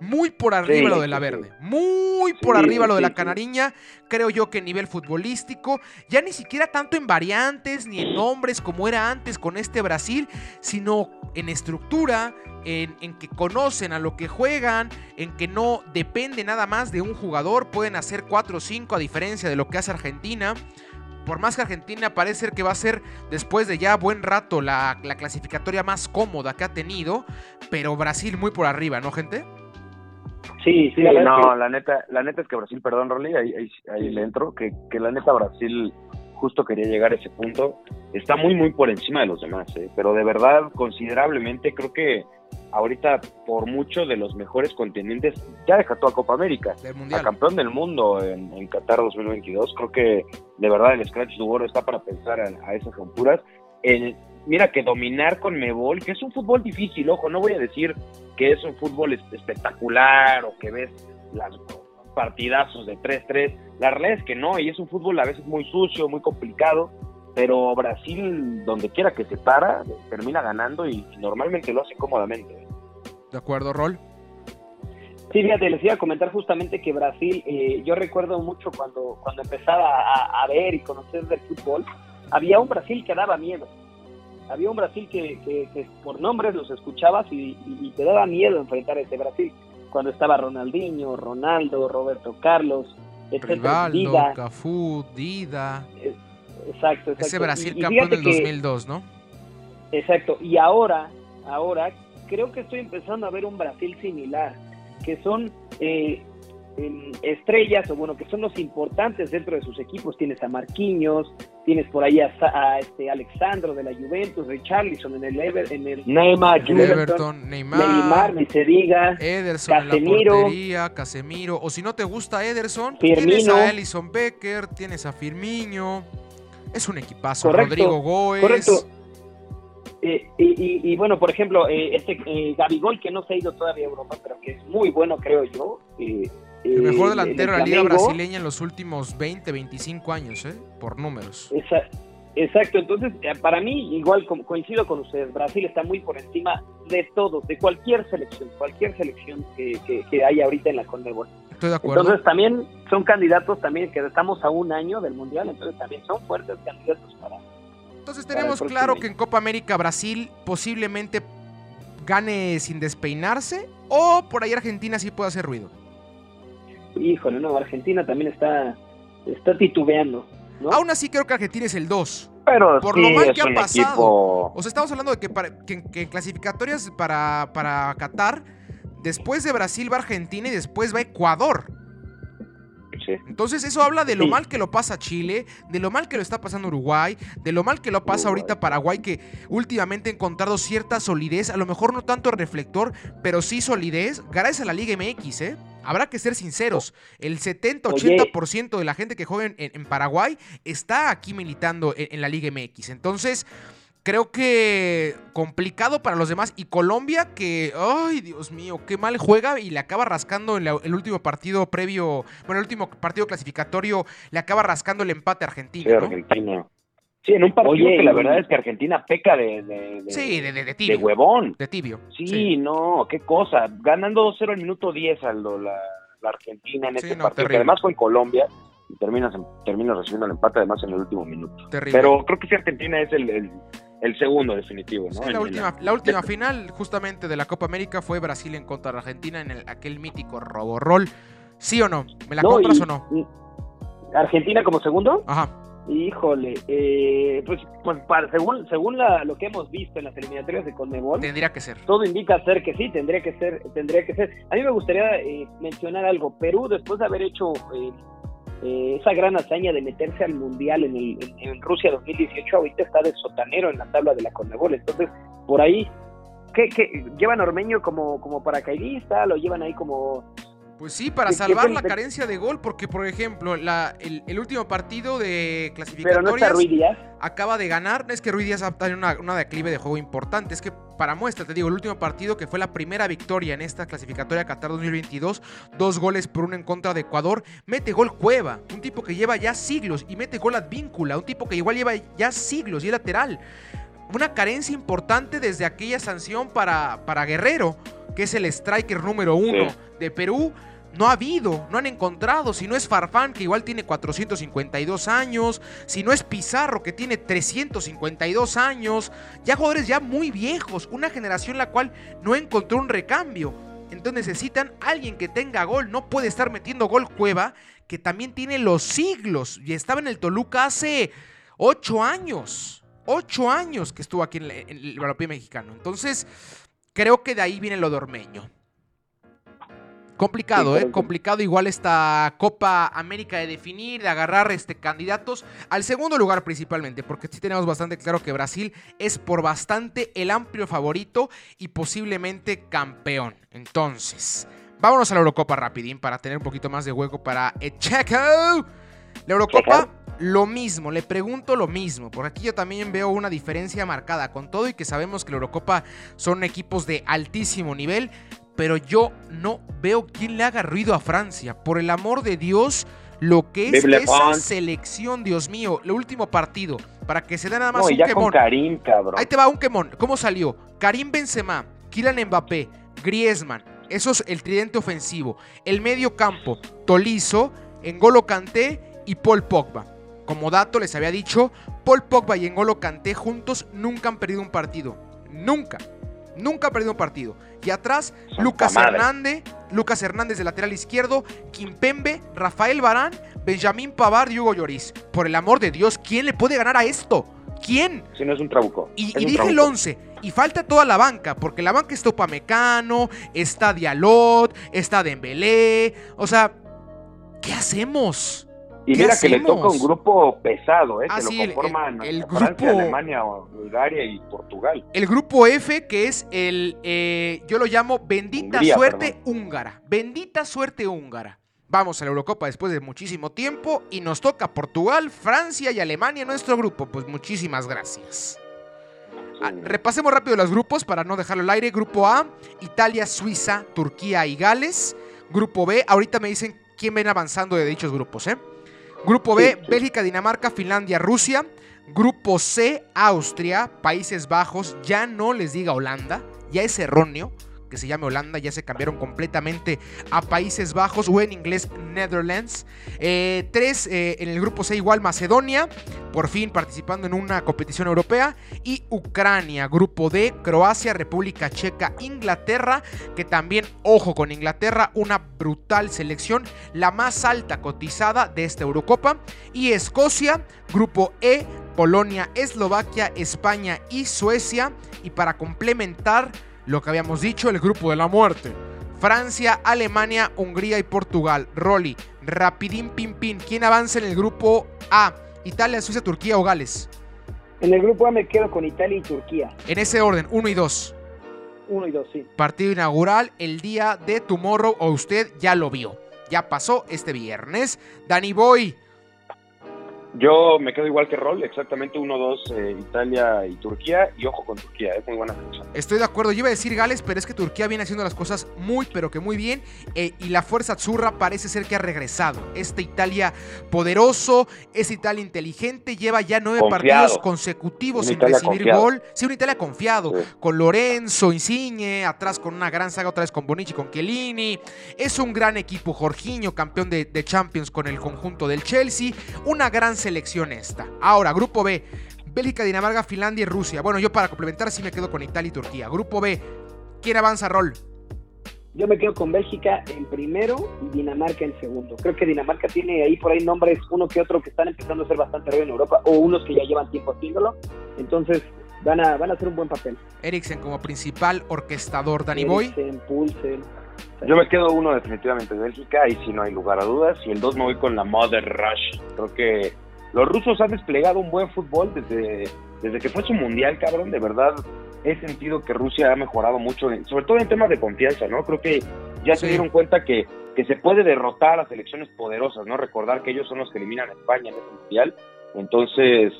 S2: Muy por arriba lo de la verde. Muy por arriba lo de la canariña. Creo yo que a nivel futbolístico, ya ni siquiera tanto en variantes ni en nombres como era antes con este Brasil, sino en estructura, en, en, que conocen a lo que juegan, en que no depende nada más de un jugador, pueden hacer 4 o 5 a diferencia de lo que hace Argentina. Por más que Argentina parece que va a ser después de ya buen rato la, la clasificatoria más cómoda que ha tenido, pero Brasil muy por arriba, ¿no, gente?
S3: Sí, sí, no, la neta, la neta es que Brasil, perdón, Rolly, ahí, ahí, le entro, que, que, la neta Brasil justo quería llegar a ese punto, está muy, muy por encima de los demás, ¿eh? pero de verdad, considerablemente, creo que ahorita por mucho de los mejores continentes, ya deja toda Copa América, a campeón del mundo en, en, Qatar 2022, creo que de verdad el Scratch Duboro está para pensar a, a esas alturas. El, mira que dominar con Mebol, que es un fútbol difícil, ojo, no voy a decir que es un fútbol espectacular o que ves las partidazos de 3-3, la realidad es que no, y es un fútbol a veces muy sucio, muy complicado, pero Brasil, donde quiera que se para, termina ganando y, normalmente lo hace cómodamente.
S2: ¿De acuerdo, Rol?
S4: Sí, fíjate, les iba a comentar justamente que Brasil, eh, yo recuerdo mucho cuando, cuando empezaba a, a ver y conocer del fútbol, había un Brasil que daba miedo había un Brasil que, por nombres los escuchabas y, te daba miedo enfrentar a ese Brasil. Cuando estaba Ronaldinho, Ronaldo, Roberto Carlos,
S2: etc. Dida. Cafú, Dida.
S4: Eh, exacto, exacto.
S2: Ese Brasil campeón del 2002, ¿no?
S4: Exacto. Y ahora, ahora creo que estoy empezando a ver un Brasil similar, que son eh, estrellas, o bueno, que son los importantes dentro de sus equipos. Tienes a Marquinhos, tienes por ahí a, este Alexandro de la Juventus, Richarlison en el, Ever, en el
S2: Neymar, Everton, Neymar,
S4: Neymar, ni se diga,
S2: Ederson Casemiro, en la portería, Casemiro, o si no te gusta Ederson, tienes a Ellison Becker, tienes a Firmino, es un equipazo, Rodrigo Góez.
S4: Correcto. Eh, y, bueno, por ejemplo, eh, este eh, Gabigol, que no se ha ido todavía a Europa, pero que es muy bueno, creo yo. Eh,
S2: el mejor delantero de la liga brasileña en los últimos 20, 25 años, ¿eh? Por números.
S4: Exacto, entonces eh, para mí igual coincido con ustedes, Brasil está muy por encima de todo, de cualquier selección, cualquier selección que, que, hay ahorita en la Conmebol.
S2: Estoy de acuerdo.
S4: Entonces también son candidatos también que estamos a un año del Mundial, entonces también son fuertes candidatos para...
S2: Entonces tenemos claro que en Copa América Brasil posiblemente gane sin despeinarse o por ahí Argentina sí puede hacer ruido
S4: híjole, no, Argentina también está, está titubeando. ¿no?
S2: Aún así creo que Argentina es el 2.
S3: Pero
S2: por lo mal que ha pasado. O sea, estamos hablando de que, para, que, clasificatorias para, para Qatar, después de Brasil va Argentina y después va Ecuador. Entonces eso habla de lo mal que lo pasa Chile, de lo mal que lo está pasando Uruguay, de lo mal que lo pasa ahorita Paraguay, que últimamente ha encontrado cierta solidez, a lo mejor no tanto reflector, pero sí solidez, gracias a la Liga MX, ¿eh? Habrá que ser sinceros, el 70-80% de la gente que juega en, Paraguay está aquí militando en la Liga MX. Entonces, creo que complicado para los demás. Y Colombia, que, ay, Dios mío, qué mal juega y le acaba rascando en el último partido previo, bueno, el último partido clasificatorio, le acaba rascando el empate a Argentina.
S3: Sí, Argentina. Sí, en un partido que la verdad es que Argentina peca de, de,
S2: sí, de, de, tibio.
S3: De huevón.
S2: De tibio.
S3: Sí, no, qué cosa. Ganando 2-0 al minuto 10 Aldo, la, la Argentina en este partido, que además fue en Colombia y terminas, terminas recibiendo el empate además en el último minuto.
S2: Terrible.
S3: Pero creo que sí Argentina es el el segundo definitivo, ¿no?
S2: la, última, la, última final justamente de la Copa América fue Brasil en contra de Argentina en el, aquel mítico roborrol. ¿Sí o no? ¿Me la compras o no?
S4: ¿Argentina como segundo?
S2: Ajá.
S4: Híjole, eh, pues, pues para, según según lo que hemos visto en las eliminatorias de Conmebol,
S2: tendría que ser.
S4: Todo indica ser que sí, tendría que ser, tendría que ser. A mí me gustaría eh, mencionar algo. Perú después de haber hecho eh, eh, esa gran hazaña de meterse al Mundial en, el, en, Rusia 2018, ahorita está de sotanero en la tabla de la Conmebol. Entonces, por ahí, ¿qué, llevan Ormeño como, como paracaidista? ¿Lo llevan ahí como,
S2: Pues sí, para salvar la carencia de gol, porque por ejemplo, la, el, último partido de clasificatorias acaba de ganar. Es que Ruiz Díaz va a una, declive de juego importante. Es que para muestra, te digo, el último partido que fue la primera victoria en esta clasificatoria Qatar 2022, dos goles por uno en contra de Ecuador, mete gol Cueva, un tipo que lleva ya siglos, y mete gol Advíncula, un tipo que igual lleva ya siglos y es lateral. Una carencia importante desde aquella sanción para, para Guerrero, que es el striker número uno de Perú no ha habido, no han encontrado. Si no es Farfán, que igual tiene 452 años. Si no es Pizarro, que tiene 352 años. Ya jugadores ya muy viejos. Una generación la cual no encontró un recambio. Entonces necesitan alguien que tenga gol. No puede estar metiendo gol Cueva, que también tiene los siglos. Y estaba en el Toluca hace 8 años. 8 años que estuvo aquí en, el balompié mexicano. Entonces, creo que de ahí viene lo dormeño. Complicado, ¿eh? Complicado igual esta Copa América de definir, de agarrar este, candidatos al segundo lugar principalmente, porque sí tenemos bastante claro que Brasil es por bastante el amplio favorito y posiblemente campeón. Entonces, vámonos a la Eurocopa rapidín para tener un poquito más de hueco para Checo. La Eurocopa, lo mismo, le pregunto lo mismo, por aquí yo también veo una diferencia marcada con todo y que sabemos que la Eurocopa son equipos de altísimo nivel, pero yo no veo quién le haga ruido a Francia. Por el amor de Dios, lo que es esa selección, Dios mío, el último partido, para que se dé nada más un ya
S3: Karim, cabrón.
S2: Ahí te va un quemón. ¿Cómo salió? Karim Benzema, Kylian Mbappé, Griezmann. Eso es el tridente ofensivo. El medio campo, Tolizo, Engolo Kanté y Paul Pogba. Como dato les había dicho, Paul Pogba y Engolo Kanté juntos nunca han perdido un partido. Nunca. Nunca ha perdido un partido. Y atrás, Lucas Hernández, Lucas Hernández de lateral izquierdo, Kimpembe, Rafael Barán, Benjamín Pavard y Hugo Lloris. Por el amor de Dios, ¿quién le puede ganar a esto? ¿Quién?
S3: Si no es un trabuco.
S2: Y, dije el 11. Y falta toda la banca, porque la banca está Upamecano, está Dialot, está Dembélé. O sea, ¿qué hacemos?
S3: Y mira que le toca un grupo pesado, ¿eh? Ah, lo conforman el, grupo, Alemania, Bulgaria y Portugal.
S2: El grupo F, que es el, eh, yo lo llamo bendita suerte húngara. Bendita suerte húngara. Vamos a la Eurocopa después de muchísimo tiempo y nos toca Portugal, Francia y Alemania en nuestro grupo. Pues muchísimas gracias. Ah, repasemos rápido los grupos para no dejarlo al aire. Grupo A, Italia, Suiza, Turquía y Gales. Grupo B, ahorita me dicen quién ven avanzando de dichos grupos, ¿eh? Grupo B, Bélgica, Dinamarca, Finlandia, Rusia. Grupo C, Austria, Países Bajos, ya no les diga Holanda, ya es erróneo que se llame Holanda, ya se cambiaron completamente a Países Bajos o en inglés Netherlands. Eh, tres eh, en el grupo C igual Macedonia, por fin participando en una competición europea. Y Ucrania, grupo D, Croacia, República Checa, Inglaterra, que también, ojo con Inglaterra, una brutal selección, la más alta cotizada de esta Eurocopa. Y Escocia, grupo E, Polonia, Eslovaquia, España y Suecia. Y para complementar lo que habíamos dicho, el grupo de la muerte. Francia, Alemania, Hungría y Portugal. Rolly, rapidín, pim, pim. ¿Quién avanza en el grupo A? Italia, Suiza, Turquía o Gales.
S4: En el grupo A me quedo con Italia y Turquía.
S2: En ese orden, 1 y 2.
S4: 1 y 2, sí.
S2: Partido inaugural el día de Tomorrow o usted ya lo vio. Ya pasó este viernes. Danny Boy,
S3: yo me quedo igual que Rol, exactamente 1-2 eh, Italia y Turquía, y ojo con Turquía, es muy buena selección.
S2: Estoy de acuerdo, yo iba a decir Gales, pero es que Turquía viene haciendo las cosas muy, pero que muy bien, eh, y la fuerza azzurra parece ser que ha regresado. Esta Italia poderoso, esta Italia inteligente, lleva ya nueve partidos consecutivos sin recibir gol. Sí, una Italia confiado, con Lorenzo, Insigne, atrás con una gran saga otra vez con Bonici, con Chiellini. Es un gran equipo, Jorginho, campeón de, de Champions con el conjunto del Chelsea, una gran selección esta. Ahora, grupo B. Bélgica, Dinamarca, Finlandia y Rusia. Bueno, yo para complementar sí me quedo con Italia y Turquía. Grupo B. ¿Quién avanza, Rol?
S4: Yo me quedo con Bélgica en primero y Dinamarca en segundo. Creo que Dinamarca tiene ahí por ahí nombres, uno que otro, que están empezando a ser bastante ruido en Europa, o unos que ya llevan tiempo haciéndolo. Entonces, van a, van a hacer un buen papel.
S2: Eriksen como principal orquestador, Danny Boy.
S4: Pulsen.
S3: Yo me quedo uno definitivamente de Bélgica, y si no hay lugar a dudas. Y el dos me voy con la Mother Rush. Creo que los rusos han desplegado un buen fútbol desde, desde que fue su mundial, cabrón. De verdad, he sentido que Rusia ha mejorado mucho, sobre todo en temas de confianza, ¿no? Creo que ya se dieron cuenta que que se puede derrotar a selecciones poderosas, ¿no? Recordar que ellos son los que eliminan a España en este mundial. Entonces,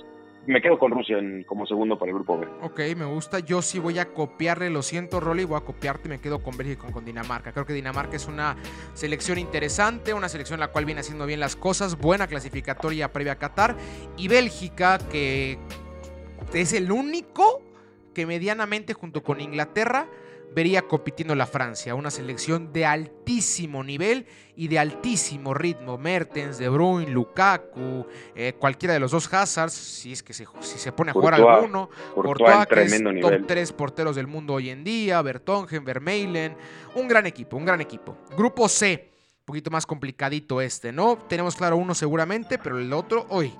S3: me quedo con Rusia como segundo para el grupo B.
S2: Ok, me gusta. Yo sí voy a copiarle, lo siento, Rolly, voy a copiarte y me quedo con Bélgica y con, Dinamarca. Creo que Dinamarca es una selección interesante, una selección la cual viene haciendo bien las cosas, buena clasificatoria previa a Qatar. Y Bélgica, que es el único que medianamente junto con Inglaterra vería compitiendo la Francia, una selección de altísimo nivel y de altísimo ritmo. Mertens, De Bruyne, Lukaku, eh, cualquiera de los dos Hazards, si es que se, si se pone a jugar alguno.
S3: Courtois, que es
S2: top 3 porteros del mundo hoy en día, Bertongen, Vermeilen, un gran equipo, un gran equipo. Grupo C, un poquito más complicadito este, ¿no? Tenemos claro uno seguramente, pero el otro hoy.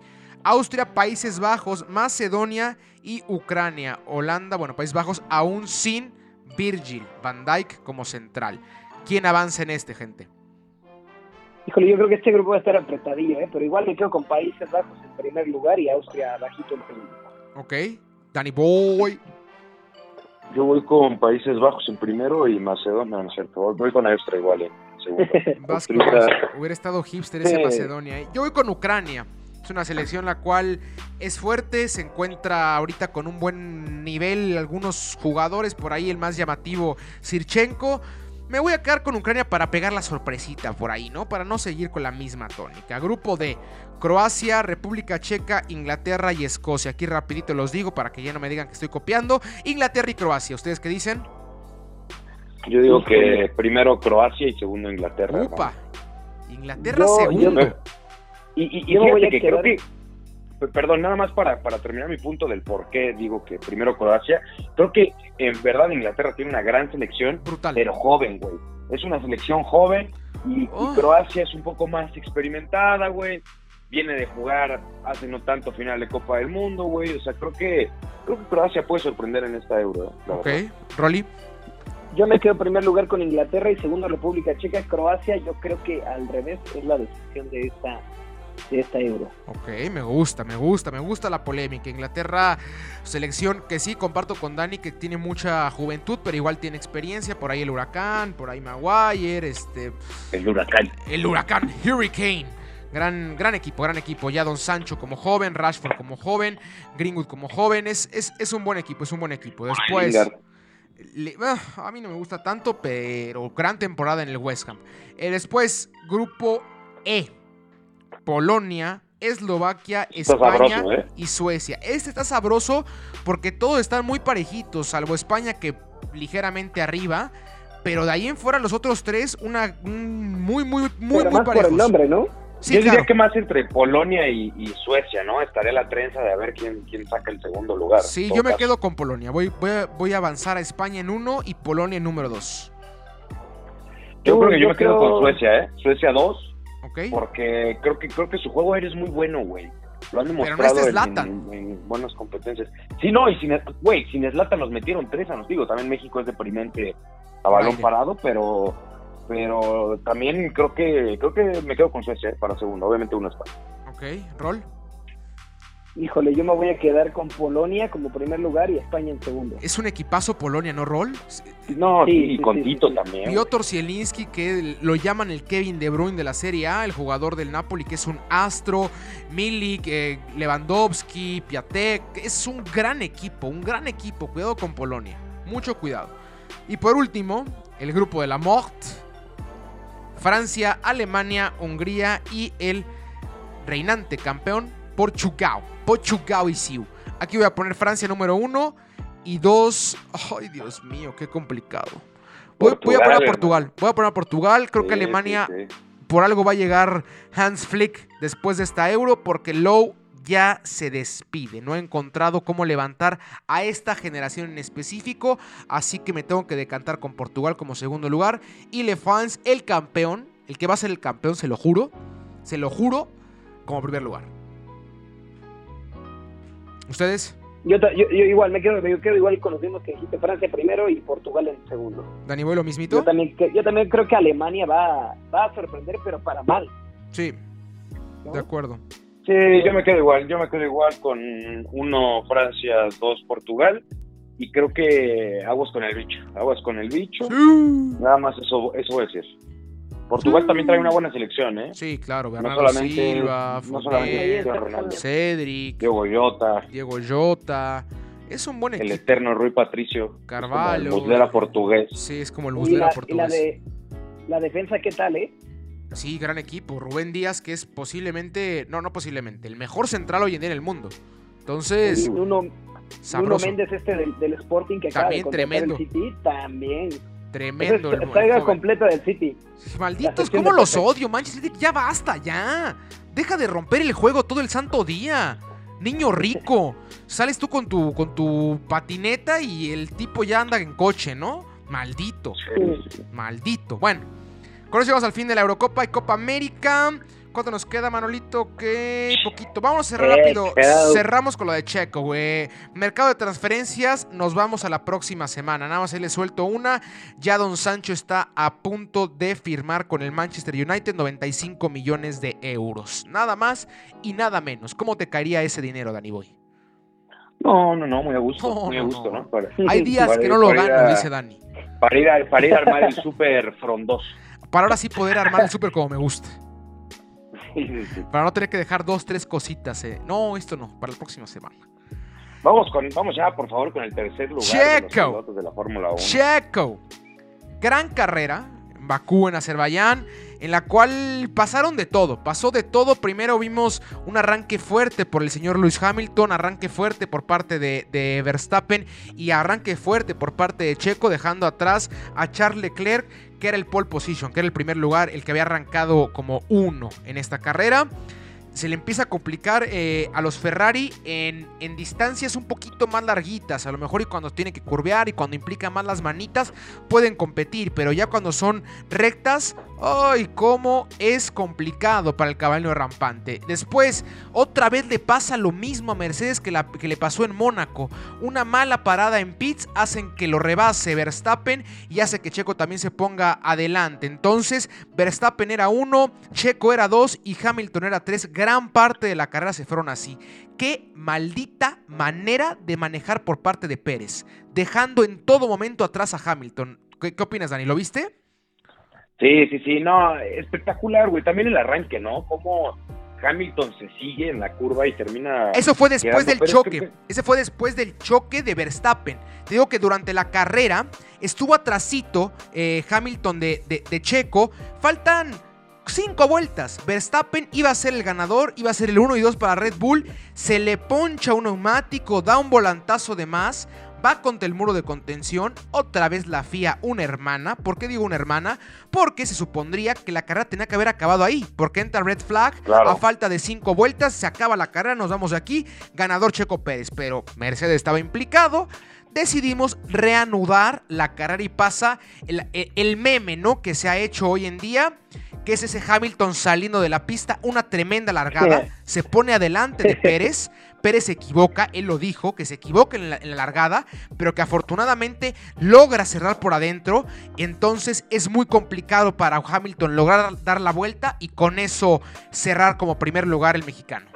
S2: Austria, Países Bajos, Macedonia y Ucrania. Holanda, bueno, Países Bajos aún sin Virgil van Dijk como central. ¿Quién avanza en este, gente?
S4: Híjole, yo creo que este grupo va a estar apretadillo, ¿eh? pero igual me quedo con Países Bajos en primer lugar y Austria bajito en segundo.
S2: Ok, Danny Boy.
S3: Yo voy con Países Bajos en primero y Macedonia, no es cierto, voy con Austria igual en segundo.
S2: hubiera estado hipster ese Macedonia. ¿eh? Yo voy con Ucrania. Es una selección la cual es fuerte, se encuentra ahorita con un buen nivel algunos jugadores, por ahí el más llamativo Sirchenko. Me voy a quedar con Ucrania para pegar la sorpresita por ahí, ¿no? Para no seguir con la misma tónica. Grupo D, Croacia, República Checa, Inglaterra y Escocia. Aquí rapidito los digo para que ya no me digan que estoy copiando. Inglaterra y Croacia, ¿ustedes qué dicen?
S3: Yo digo que primero Croacia y segundo Inglaterra.
S2: Upa. Inglaterra segundo.
S3: Y, y, que creo que, perdón, nada más para, para terminar mi punto del por qué digo que primero Croacia, creo que en verdad Inglaterra tiene una gran selección,
S2: Brutal.
S3: pero joven, güey. Es una selección joven y, oh. Croacia es un poco más experimentada, güey. Viene de jugar hace no tanto final de Copa del Mundo, güey. O sea, creo que creo que Croacia puede sorprender en esta Euro.
S2: Ok, Rolly.
S4: Yo me quedo en primer lugar con Inglaterra y segundo República Checa. Croacia, yo creo que al revés es la decisión de esta de esta euro.
S2: Ok, me gusta, me gusta, me gusta la polémica. Inglaterra, selección que sí, comparto con Dani, que tiene mucha juventud, pero igual tiene experiencia. Por ahí el huracán, por ahí Maguire, este...
S3: El huracán.
S2: El huracán, Hurricane. Gran, gran equipo, gran equipo. Ya Don Sancho como joven, Rashford como joven, Greenwood como joven. Es, es, un buen equipo, es un buen equipo. Después... Ah, a mí no me gusta tanto, pero gran temporada en el West Ham. Eh, después, grupo E. Polonia, Eslovaquia, España ¿eh? y Suecia. Este está sabroso porque todos están muy parejitos, salvo España que ligeramente arriba. Pero de ahí en fuera los otros tres, una muy, muy, muy, muy parejos.
S4: el nombre, ¿no?
S3: Yo diría que más entre Polonia y, Suecia, ¿no? Estaría la trenza de a ver quién, quién saca el segundo lugar.
S2: Sí, yo me quedo con Polonia. Voy, voy, a, voy a avanzar a España en uno y Polonia en número dos.
S3: Yo, creo que yo, me quedo con Suecia, ¿eh? Suecia porque creo que creo que su juego aéreo es muy bueno, güey. Lo han demostrado en, buenas competencias. Sí, no, y sin, güey, sin Slatan nos metieron tres a los digo. También México es deprimente a balón parado, pero pero también creo que creo que me quedo con Suecia ¿eh? para segundo. Obviamente uno está.
S2: Ok, Rol.
S4: Híjole, yo me voy a quedar con Polonia como primer lugar y España en segundo.
S2: Es un equipazo Polonia, ¿no, Rol?
S3: No, sí, y con Tito también.
S2: Piotr Zielinski, que lo llaman el Kevin De Bruyne de la Serie A, el jugador del Napoli, que es un astro. Milik, eh, Lewandowski, Piatek. Es un gran equipo, un gran equipo. Cuidado con Polonia. Mucho cuidado. Y por último, el grupo de la Mort. Francia, Alemania, Hungría y el reinante campeón Portugal. Portugal y Siu. Aquí voy a poner Francia número uno y dos. Ay, Dios mío, qué complicado. Voy, a poner a Portugal. Voy a poner a Portugal. Creo que Alemania por algo va a llegar Hans Flick después de esta euro porque Lowe ya se despide. No he encontrado cómo levantar a esta generación en específico. Así que me tengo que decantar con Portugal como segundo lugar. Y Le el campeón, el que va a ser el campeón, se lo juro. Se lo juro, como primer lugar. ¿Ustedes?
S4: Yo, igual, me quedo, me quedo igual con los mismos que dijiste, Francia primero y Portugal en segundo.
S2: ¿Dani, lo mismito?
S4: Yo también, yo también creo que Alemania va, va a sorprender, pero para mal.
S2: Sí, de acuerdo.
S3: Sí, yo me quedo igual, yo me quedo igual con uno Francia, dos Portugal y creo que aguas con el bicho, aguas con el bicho. Nada más eso, eso voy a decir. Portugal también trae una buena selección, ¿eh?
S2: Sí, claro, Bernardo no Silva, no Cedric,
S3: Diego Jota.
S2: Diego Jota. Es un buen
S3: equipo. El eterno Rui Patricio.
S2: Carvalho.
S3: El Muslera portugués.
S2: Sí, es como el Muslera portugués.
S4: la, de, la defensa, ¿qué tal, eh?
S2: Sí, gran equipo. Rubén Díaz, que es posiblemente, no, no posiblemente, el mejor central hoy en día en el mundo. Entonces,
S4: uno, uno Méndez este del, Sporting que acaba
S2: también tremendo.
S4: El City, también.
S2: Tremendo.
S4: el, el completa del City.
S2: Malditos, ¿cómo los odio, Manchester City? Ya basta, ya. Deja de romper el juego todo el santo día. Niño rico. Sales tú con tu, con tu patineta y el tipo ya anda en coche, ¿no? Maldito. Maldito. Bueno, con eso llegamos al fin de la Eurocopa y Copa América. ¿Cuánto nos queda, Manolito? Que poquito. Vamos a cerrar rápido. Cerramos con lo de Checo, güey. Mercado de transferencias, nos vamos a la próxima semana. Nada más ahí le suelto una. Ya Don Sancho está a punto de firmar con el Manchester United 95 millones de euros. Nada más y nada menos. ¿Cómo te caería ese dinero, Dani Boy?
S3: No, no, no, muy a gusto. muy a gusto, ¿no?
S2: Hay días que no lo gano, dice Dani.
S3: Para ir a, para ir a armar el súper frondoso
S2: para ahora sí poder armar el súper como me gusta. Para no tener que dejar dos, tres cositas. Eh. No, esto no, para la próxima semana.
S3: Vamos, con, vamos ya, por favor, con el tercer lugar
S2: Checo.
S3: de, de la Fórmula 1.
S2: Checo. Gran carrera. Bakú, en Azerbaiyán, en la cual pasaron de todo, pasó de todo. Primero vimos un arranque fuerte por el señor Lewis Hamilton, arranque fuerte por parte de, de, Verstappen y arranque fuerte por parte de Checo, dejando atrás a Charles Leclerc, que era el pole position, que era el primer lugar, el que había arrancado como uno en esta carrera se le empieza a complicar eh, a los Ferrari en, en, distancias un poquito más larguitas. A lo mejor y cuando tiene que curvear y cuando implica más las manitas pueden competir, pero ya cuando son rectas, ¡ay! cómo es complicado para el caballo rampante. Después, otra vez le pasa lo mismo a Mercedes que, la, que le pasó en Mónaco. Una mala parada en pits hacen que lo rebase Verstappen y hace que Checo también se ponga adelante. Entonces, Verstappen era uno, Checo era dos y Hamilton era tres gran parte de la carrera se fueron así. Qué maldita manera de manejar por parte de Pérez, dejando en todo momento atrás a Hamilton. ¿Qué, opinas, Dani? ¿Lo viste?
S3: Sí, sí, sí, no, espectacular, güey. También el arranque, ¿no? Cómo Hamilton se sigue en la curva y termina.
S2: Eso fue después del choque. Ese fue después del choque de Verstappen. Te digo que durante la carrera estuvo atrasito eh, Hamilton de, de Checo. Faltan cinco vueltas. Verstappen iba a ser el ganador, iba a ser el 1 y 2 para Red Bull. Se le poncha un neumático, da un volantazo de más, va contra el muro de contención. Otra vez la FIA, una hermana. ¿Por qué digo una hermana? Porque se supondría que la carrera tenía que haber acabado ahí. Porque entra Red Flag, a falta de cinco vueltas, se acaba la carrera, nos vamos de aquí. Ganador Checo Pérez, pero Mercedes estaba implicado decidimos reanudar la carrera y pasa el, el, meme, ¿no? Que se ha hecho hoy en día, que es ese Hamilton saliendo de la pista, una tremenda largada, se pone adelante de Pérez, Pérez se equivoca, él lo dijo, que se equivoca en la, largada, pero que afortunadamente logra cerrar por adentro, entonces es muy complicado para Hamilton lograr dar la vuelta y con eso cerrar como primer lugar el mexicano.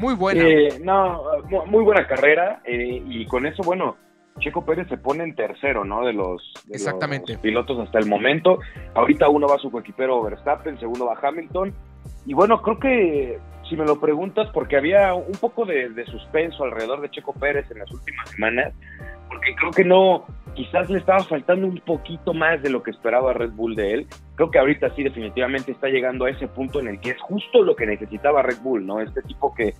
S2: Muy buena.
S3: Eh, no, muy buena carrera eh, y con eso, bueno, Checo Pérez se pone en tercero, ¿no? De los,
S2: Exactamente.
S3: pilotos hasta el momento. Ahorita uno va su coequipero Verstappen, segundo va Hamilton. Y bueno, creo que si me lo preguntas, porque había un poco de, de suspenso alrededor de Checo Pérez en las últimas semanas, porque creo que no, quizás le estaba faltando un poquito más de lo que esperaba Red Bull de él. Creo que ahorita sí definitivamente está llegando a ese punto en el que es justo lo que necesitaba Red Bull, ¿no? Este tipo que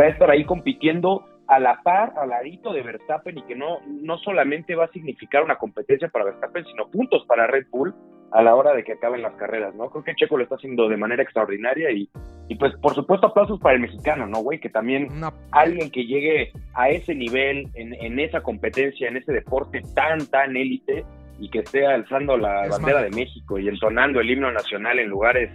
S3: va a estar ahí compitiendo a la par, al ladito de Verstappen y que no, no solamente va a significar una competencia para Verstappen, sino puntos para Red Bull a la hora de que acaben las carreras, ¿no? Creo que Checo lo está haciendo de manera extraordinaria y, y pues por supuesto aplausos para el mexicano, ¿no, güey? Que también alguien que llegue a ese nivel, en, en, esa competencia, en ese deporte tan, tan élite y que esté alzando la bandera de México y entonando el himno nacional en lugares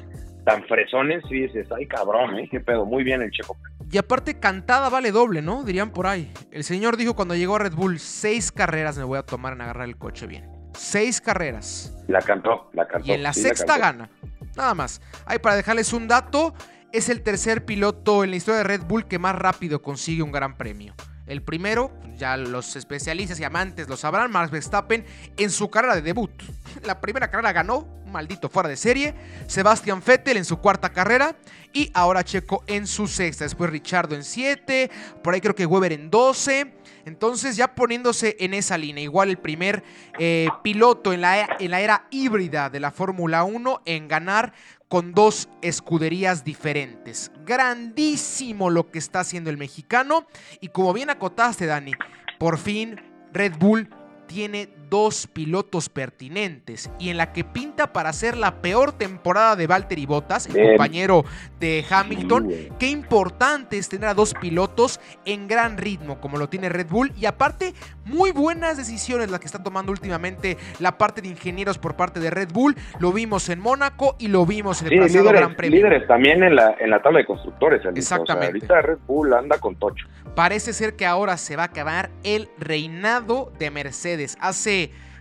S3: tan fresones, y dices, ay cabrón, ¿eh? Qué pedo, muy bien el Checo.
S2: Y aparte, cantada vale doble, ¿no? Dirían por ahí. El señor dijo cuando llegó a Red Bull, seis carreras me voy a tomar en agarrar el coche bien. Seis carreras.
S3: La cantó, la cantó.
S2: Y en la sexta gana. Nada más. Ahí para dejarles un dato, es el tercer piloto en la historia de Red Bull que más rápido consigue un gran premio. El primero, ya los especialistas y amantes lo sabrán, Max Verstappen en su carrera de debut. La primera carrera ganó, maldito fuera de serie. Sebastian Vettel en su cuarta carrera. Y ahora Checo en su sexta. Después Richardo en siete. Por ahí creo que Weber en doce. Entonces ya poniéndose en esa línea, igual el primer eh, piloto en la, en la era híbrida de la Fórmula 1 en ganar con dos escuderías diferentes. Grandísimo lo que está haciendo el mexicano. Y como bien acotaste, Dani, por fin Red Bull tiene dos pilotos pertinentes y en la que pinta para ser la peor temporada de Valtteri Bottas, el compañero de Hamilton. Qué importante es tener a dos pilotos en gran ritmo, como lo tiene Red Bull, y aparte, muy buenas decisiones las que está tomando últimamente la parte de ingenieros por parte de Red Bull. Lo vimos en Mónaco y lo vimos en el pasado Gran Premio.
S3: Líderes también en la, en la tabla de constructores. Exactamente. ahorita Red Bull anda con tocho.
S2: Parece ser que ahora se va a acabar el reinado de Mercedes. Hace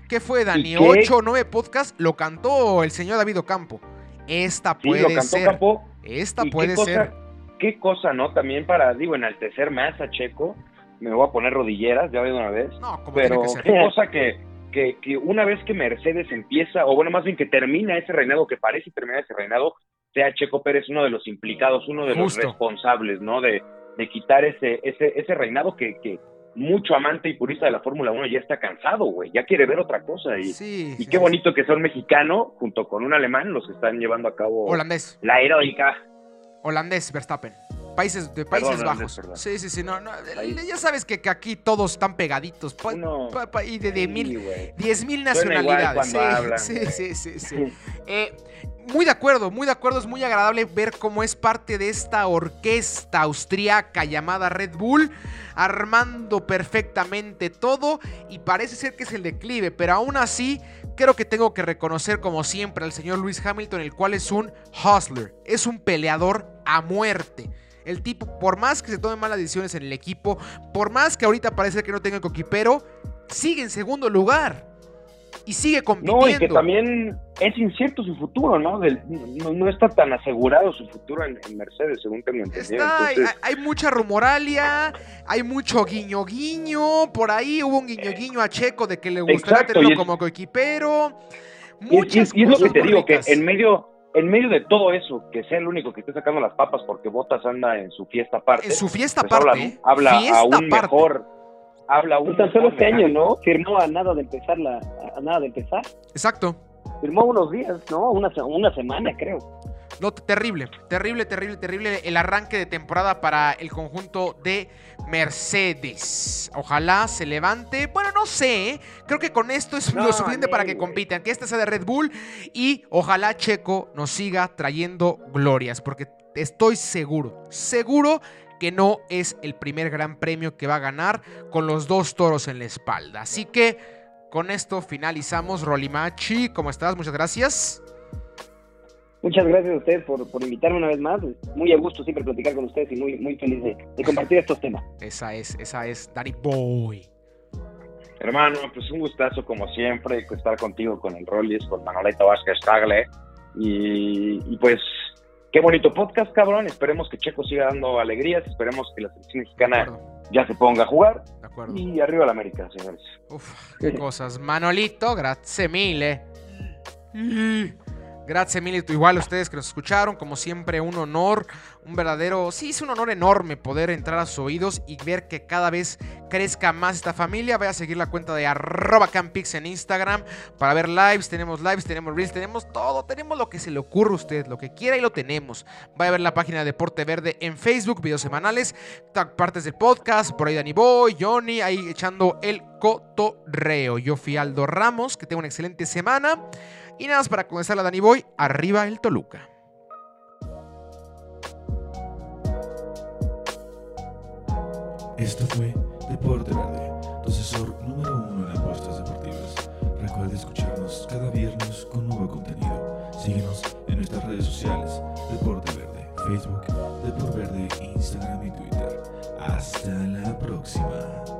S2: ¿Qué fue, Dani? ¿Ocho o nueve podcasts? Lo cantó el señor David Ocampo. Esta puede ser. Esta puede ser.
S3: Qué cosa, ¿no? También para, digo, enaltecer más a Checo. Me voy a poner rodilleras ya de una vez. No, como Pero qué cosa que, que, que, una vez que Mercedes empieza, o bueno, más bien que termina ese reinado, que parece terminar ese reinado, sea Checo Pérez uno de los implicados, uno de los responsables, ¿no? De, de quitar ese, ese, ese reinado que, que, mucho amante y purista de la Fórmula 1 ya está cansado, güey, ya quiere ver otra cosa. Y, y qué bonito que sea un mexicano junto con un alemán los que están llevando a cabo
S2: Holandés.
S3: la heroica.
S2: Holandés, Verstappen. Países, de Países Bajos. sí, sí, sí. No, ya sabes que, aquí todos están pegaditos. y de, diez mil nacionalidades. Sí, sí, sí, sí, eh, muy de acuerdo, muy de acuerdo. Es muy agradable ver cómo es parte de esta orquesta austriaca llamada Red Bull, armando perfectamente todo. Y parece ser que es el declive, pero aún así creo que tengo que reconocer como siempre al señor Lewis Hamilton, el cual es un hustler, es un peleador a muerte. El tipo, por más que se tomen malas decisiones en el equipo, por más que ahorita parece que no tenga coquipero, sigue en segundo lugar. Y sigue compitiendo.
S3: No, y que también es incierto su futuro, ¿no? no, está tan asegurado su futuro en, Mercedes, según tengo entendido.
S2: hay, mucha rumoralia, hay mucho guiño guiño, por ahí hubo un guiño guiño a Checo de que le gustaría tenerlo como coequipero.
S3: Muchas y, y, es lo que te digo, que en medio en medio de todo eso, que sea el único que esté sacando las papas porque Botas anda en su fiesta aparte.
S2: En su fiesta pues aparte.
S3: Habla, habla a un mejor. Habla un.
S4: Tan solo este año, ¿no? Firmó a nada de empezar la, a nada de empezar.
S2: Exacto.
S4: Firmó unos días, ¿no? Una, una semana, creo.
S2: No, terrible, terrible, terrible, terrible el arranque de temporada para el conjunto de Mercedes. Ojalá se levante. Bueno, no sé, ¿eh? creo que con esto es lo suficiente para que compitan. Que esta sea de Red Bull y ojalá Checo nos siga trayendo glorias, porque estoy seguro, seguro que no es el primer gran premio que va a ganar con los dos toros en la espalda. Así que con esto finalizamos. Rolimachi, ¿cómo estás? Muchas gracias.
S4: Muchas gracias a ustedes por, invitarme una vez más. Muy a gusto siempre platicar con ustedes y muy, muy feliz de, compartir estos temas.
S2: Esa es, esa es Danny Boy.
S3: Hermano, pues un gustazo como siempre estar contigo con el Rollis, con Manoleta Vázquez Tagle. Y, y, pues, qué bonito podcast, cabrón. Esperemos que Checo siga dando alegrías. Esperemos que la selección mexicana ya se ponga a jugar. De acuerdo. Y arriba la América, señores.
S2: Uf, qué cosas. Manolito, grazie mille. Gracias, Milito. Igual a ustedes que nos escucharon. Como siempre, un honor, un verdadero. Sí, es un honor enorme poder entrar a sus oídos y ver que cada vez crezca más esta familia. Voy a seguir la cuenta de arroba campix en Instagram para ver lives. Tenemos lives, tenemos reels, tenemos todo. Tenemos lo que se le ocurra a usted, lo que quiera y lo tenemos. Vaya a ver la página de Deporte Verde en Facebook, videos semanales, partes del podcast. Por ahí Dani Boy, Johnny, ahí echando el cotorreo. Yo fui Aldo Ramos, que tengo una excelente semana. Y nada más para comenzar la Dani Boy, arriba el Toluca.
S1: Esto fue Deporte Verde, tu asesor número uno en apuestas deportivas. Recuerda escucharnos cada viernes con nuevo contenido. Síguenos en nuestras redes sociales, Deporte Verde, Facebook, Deporte Verde, Instagram y Twitter. Hasta la próxima.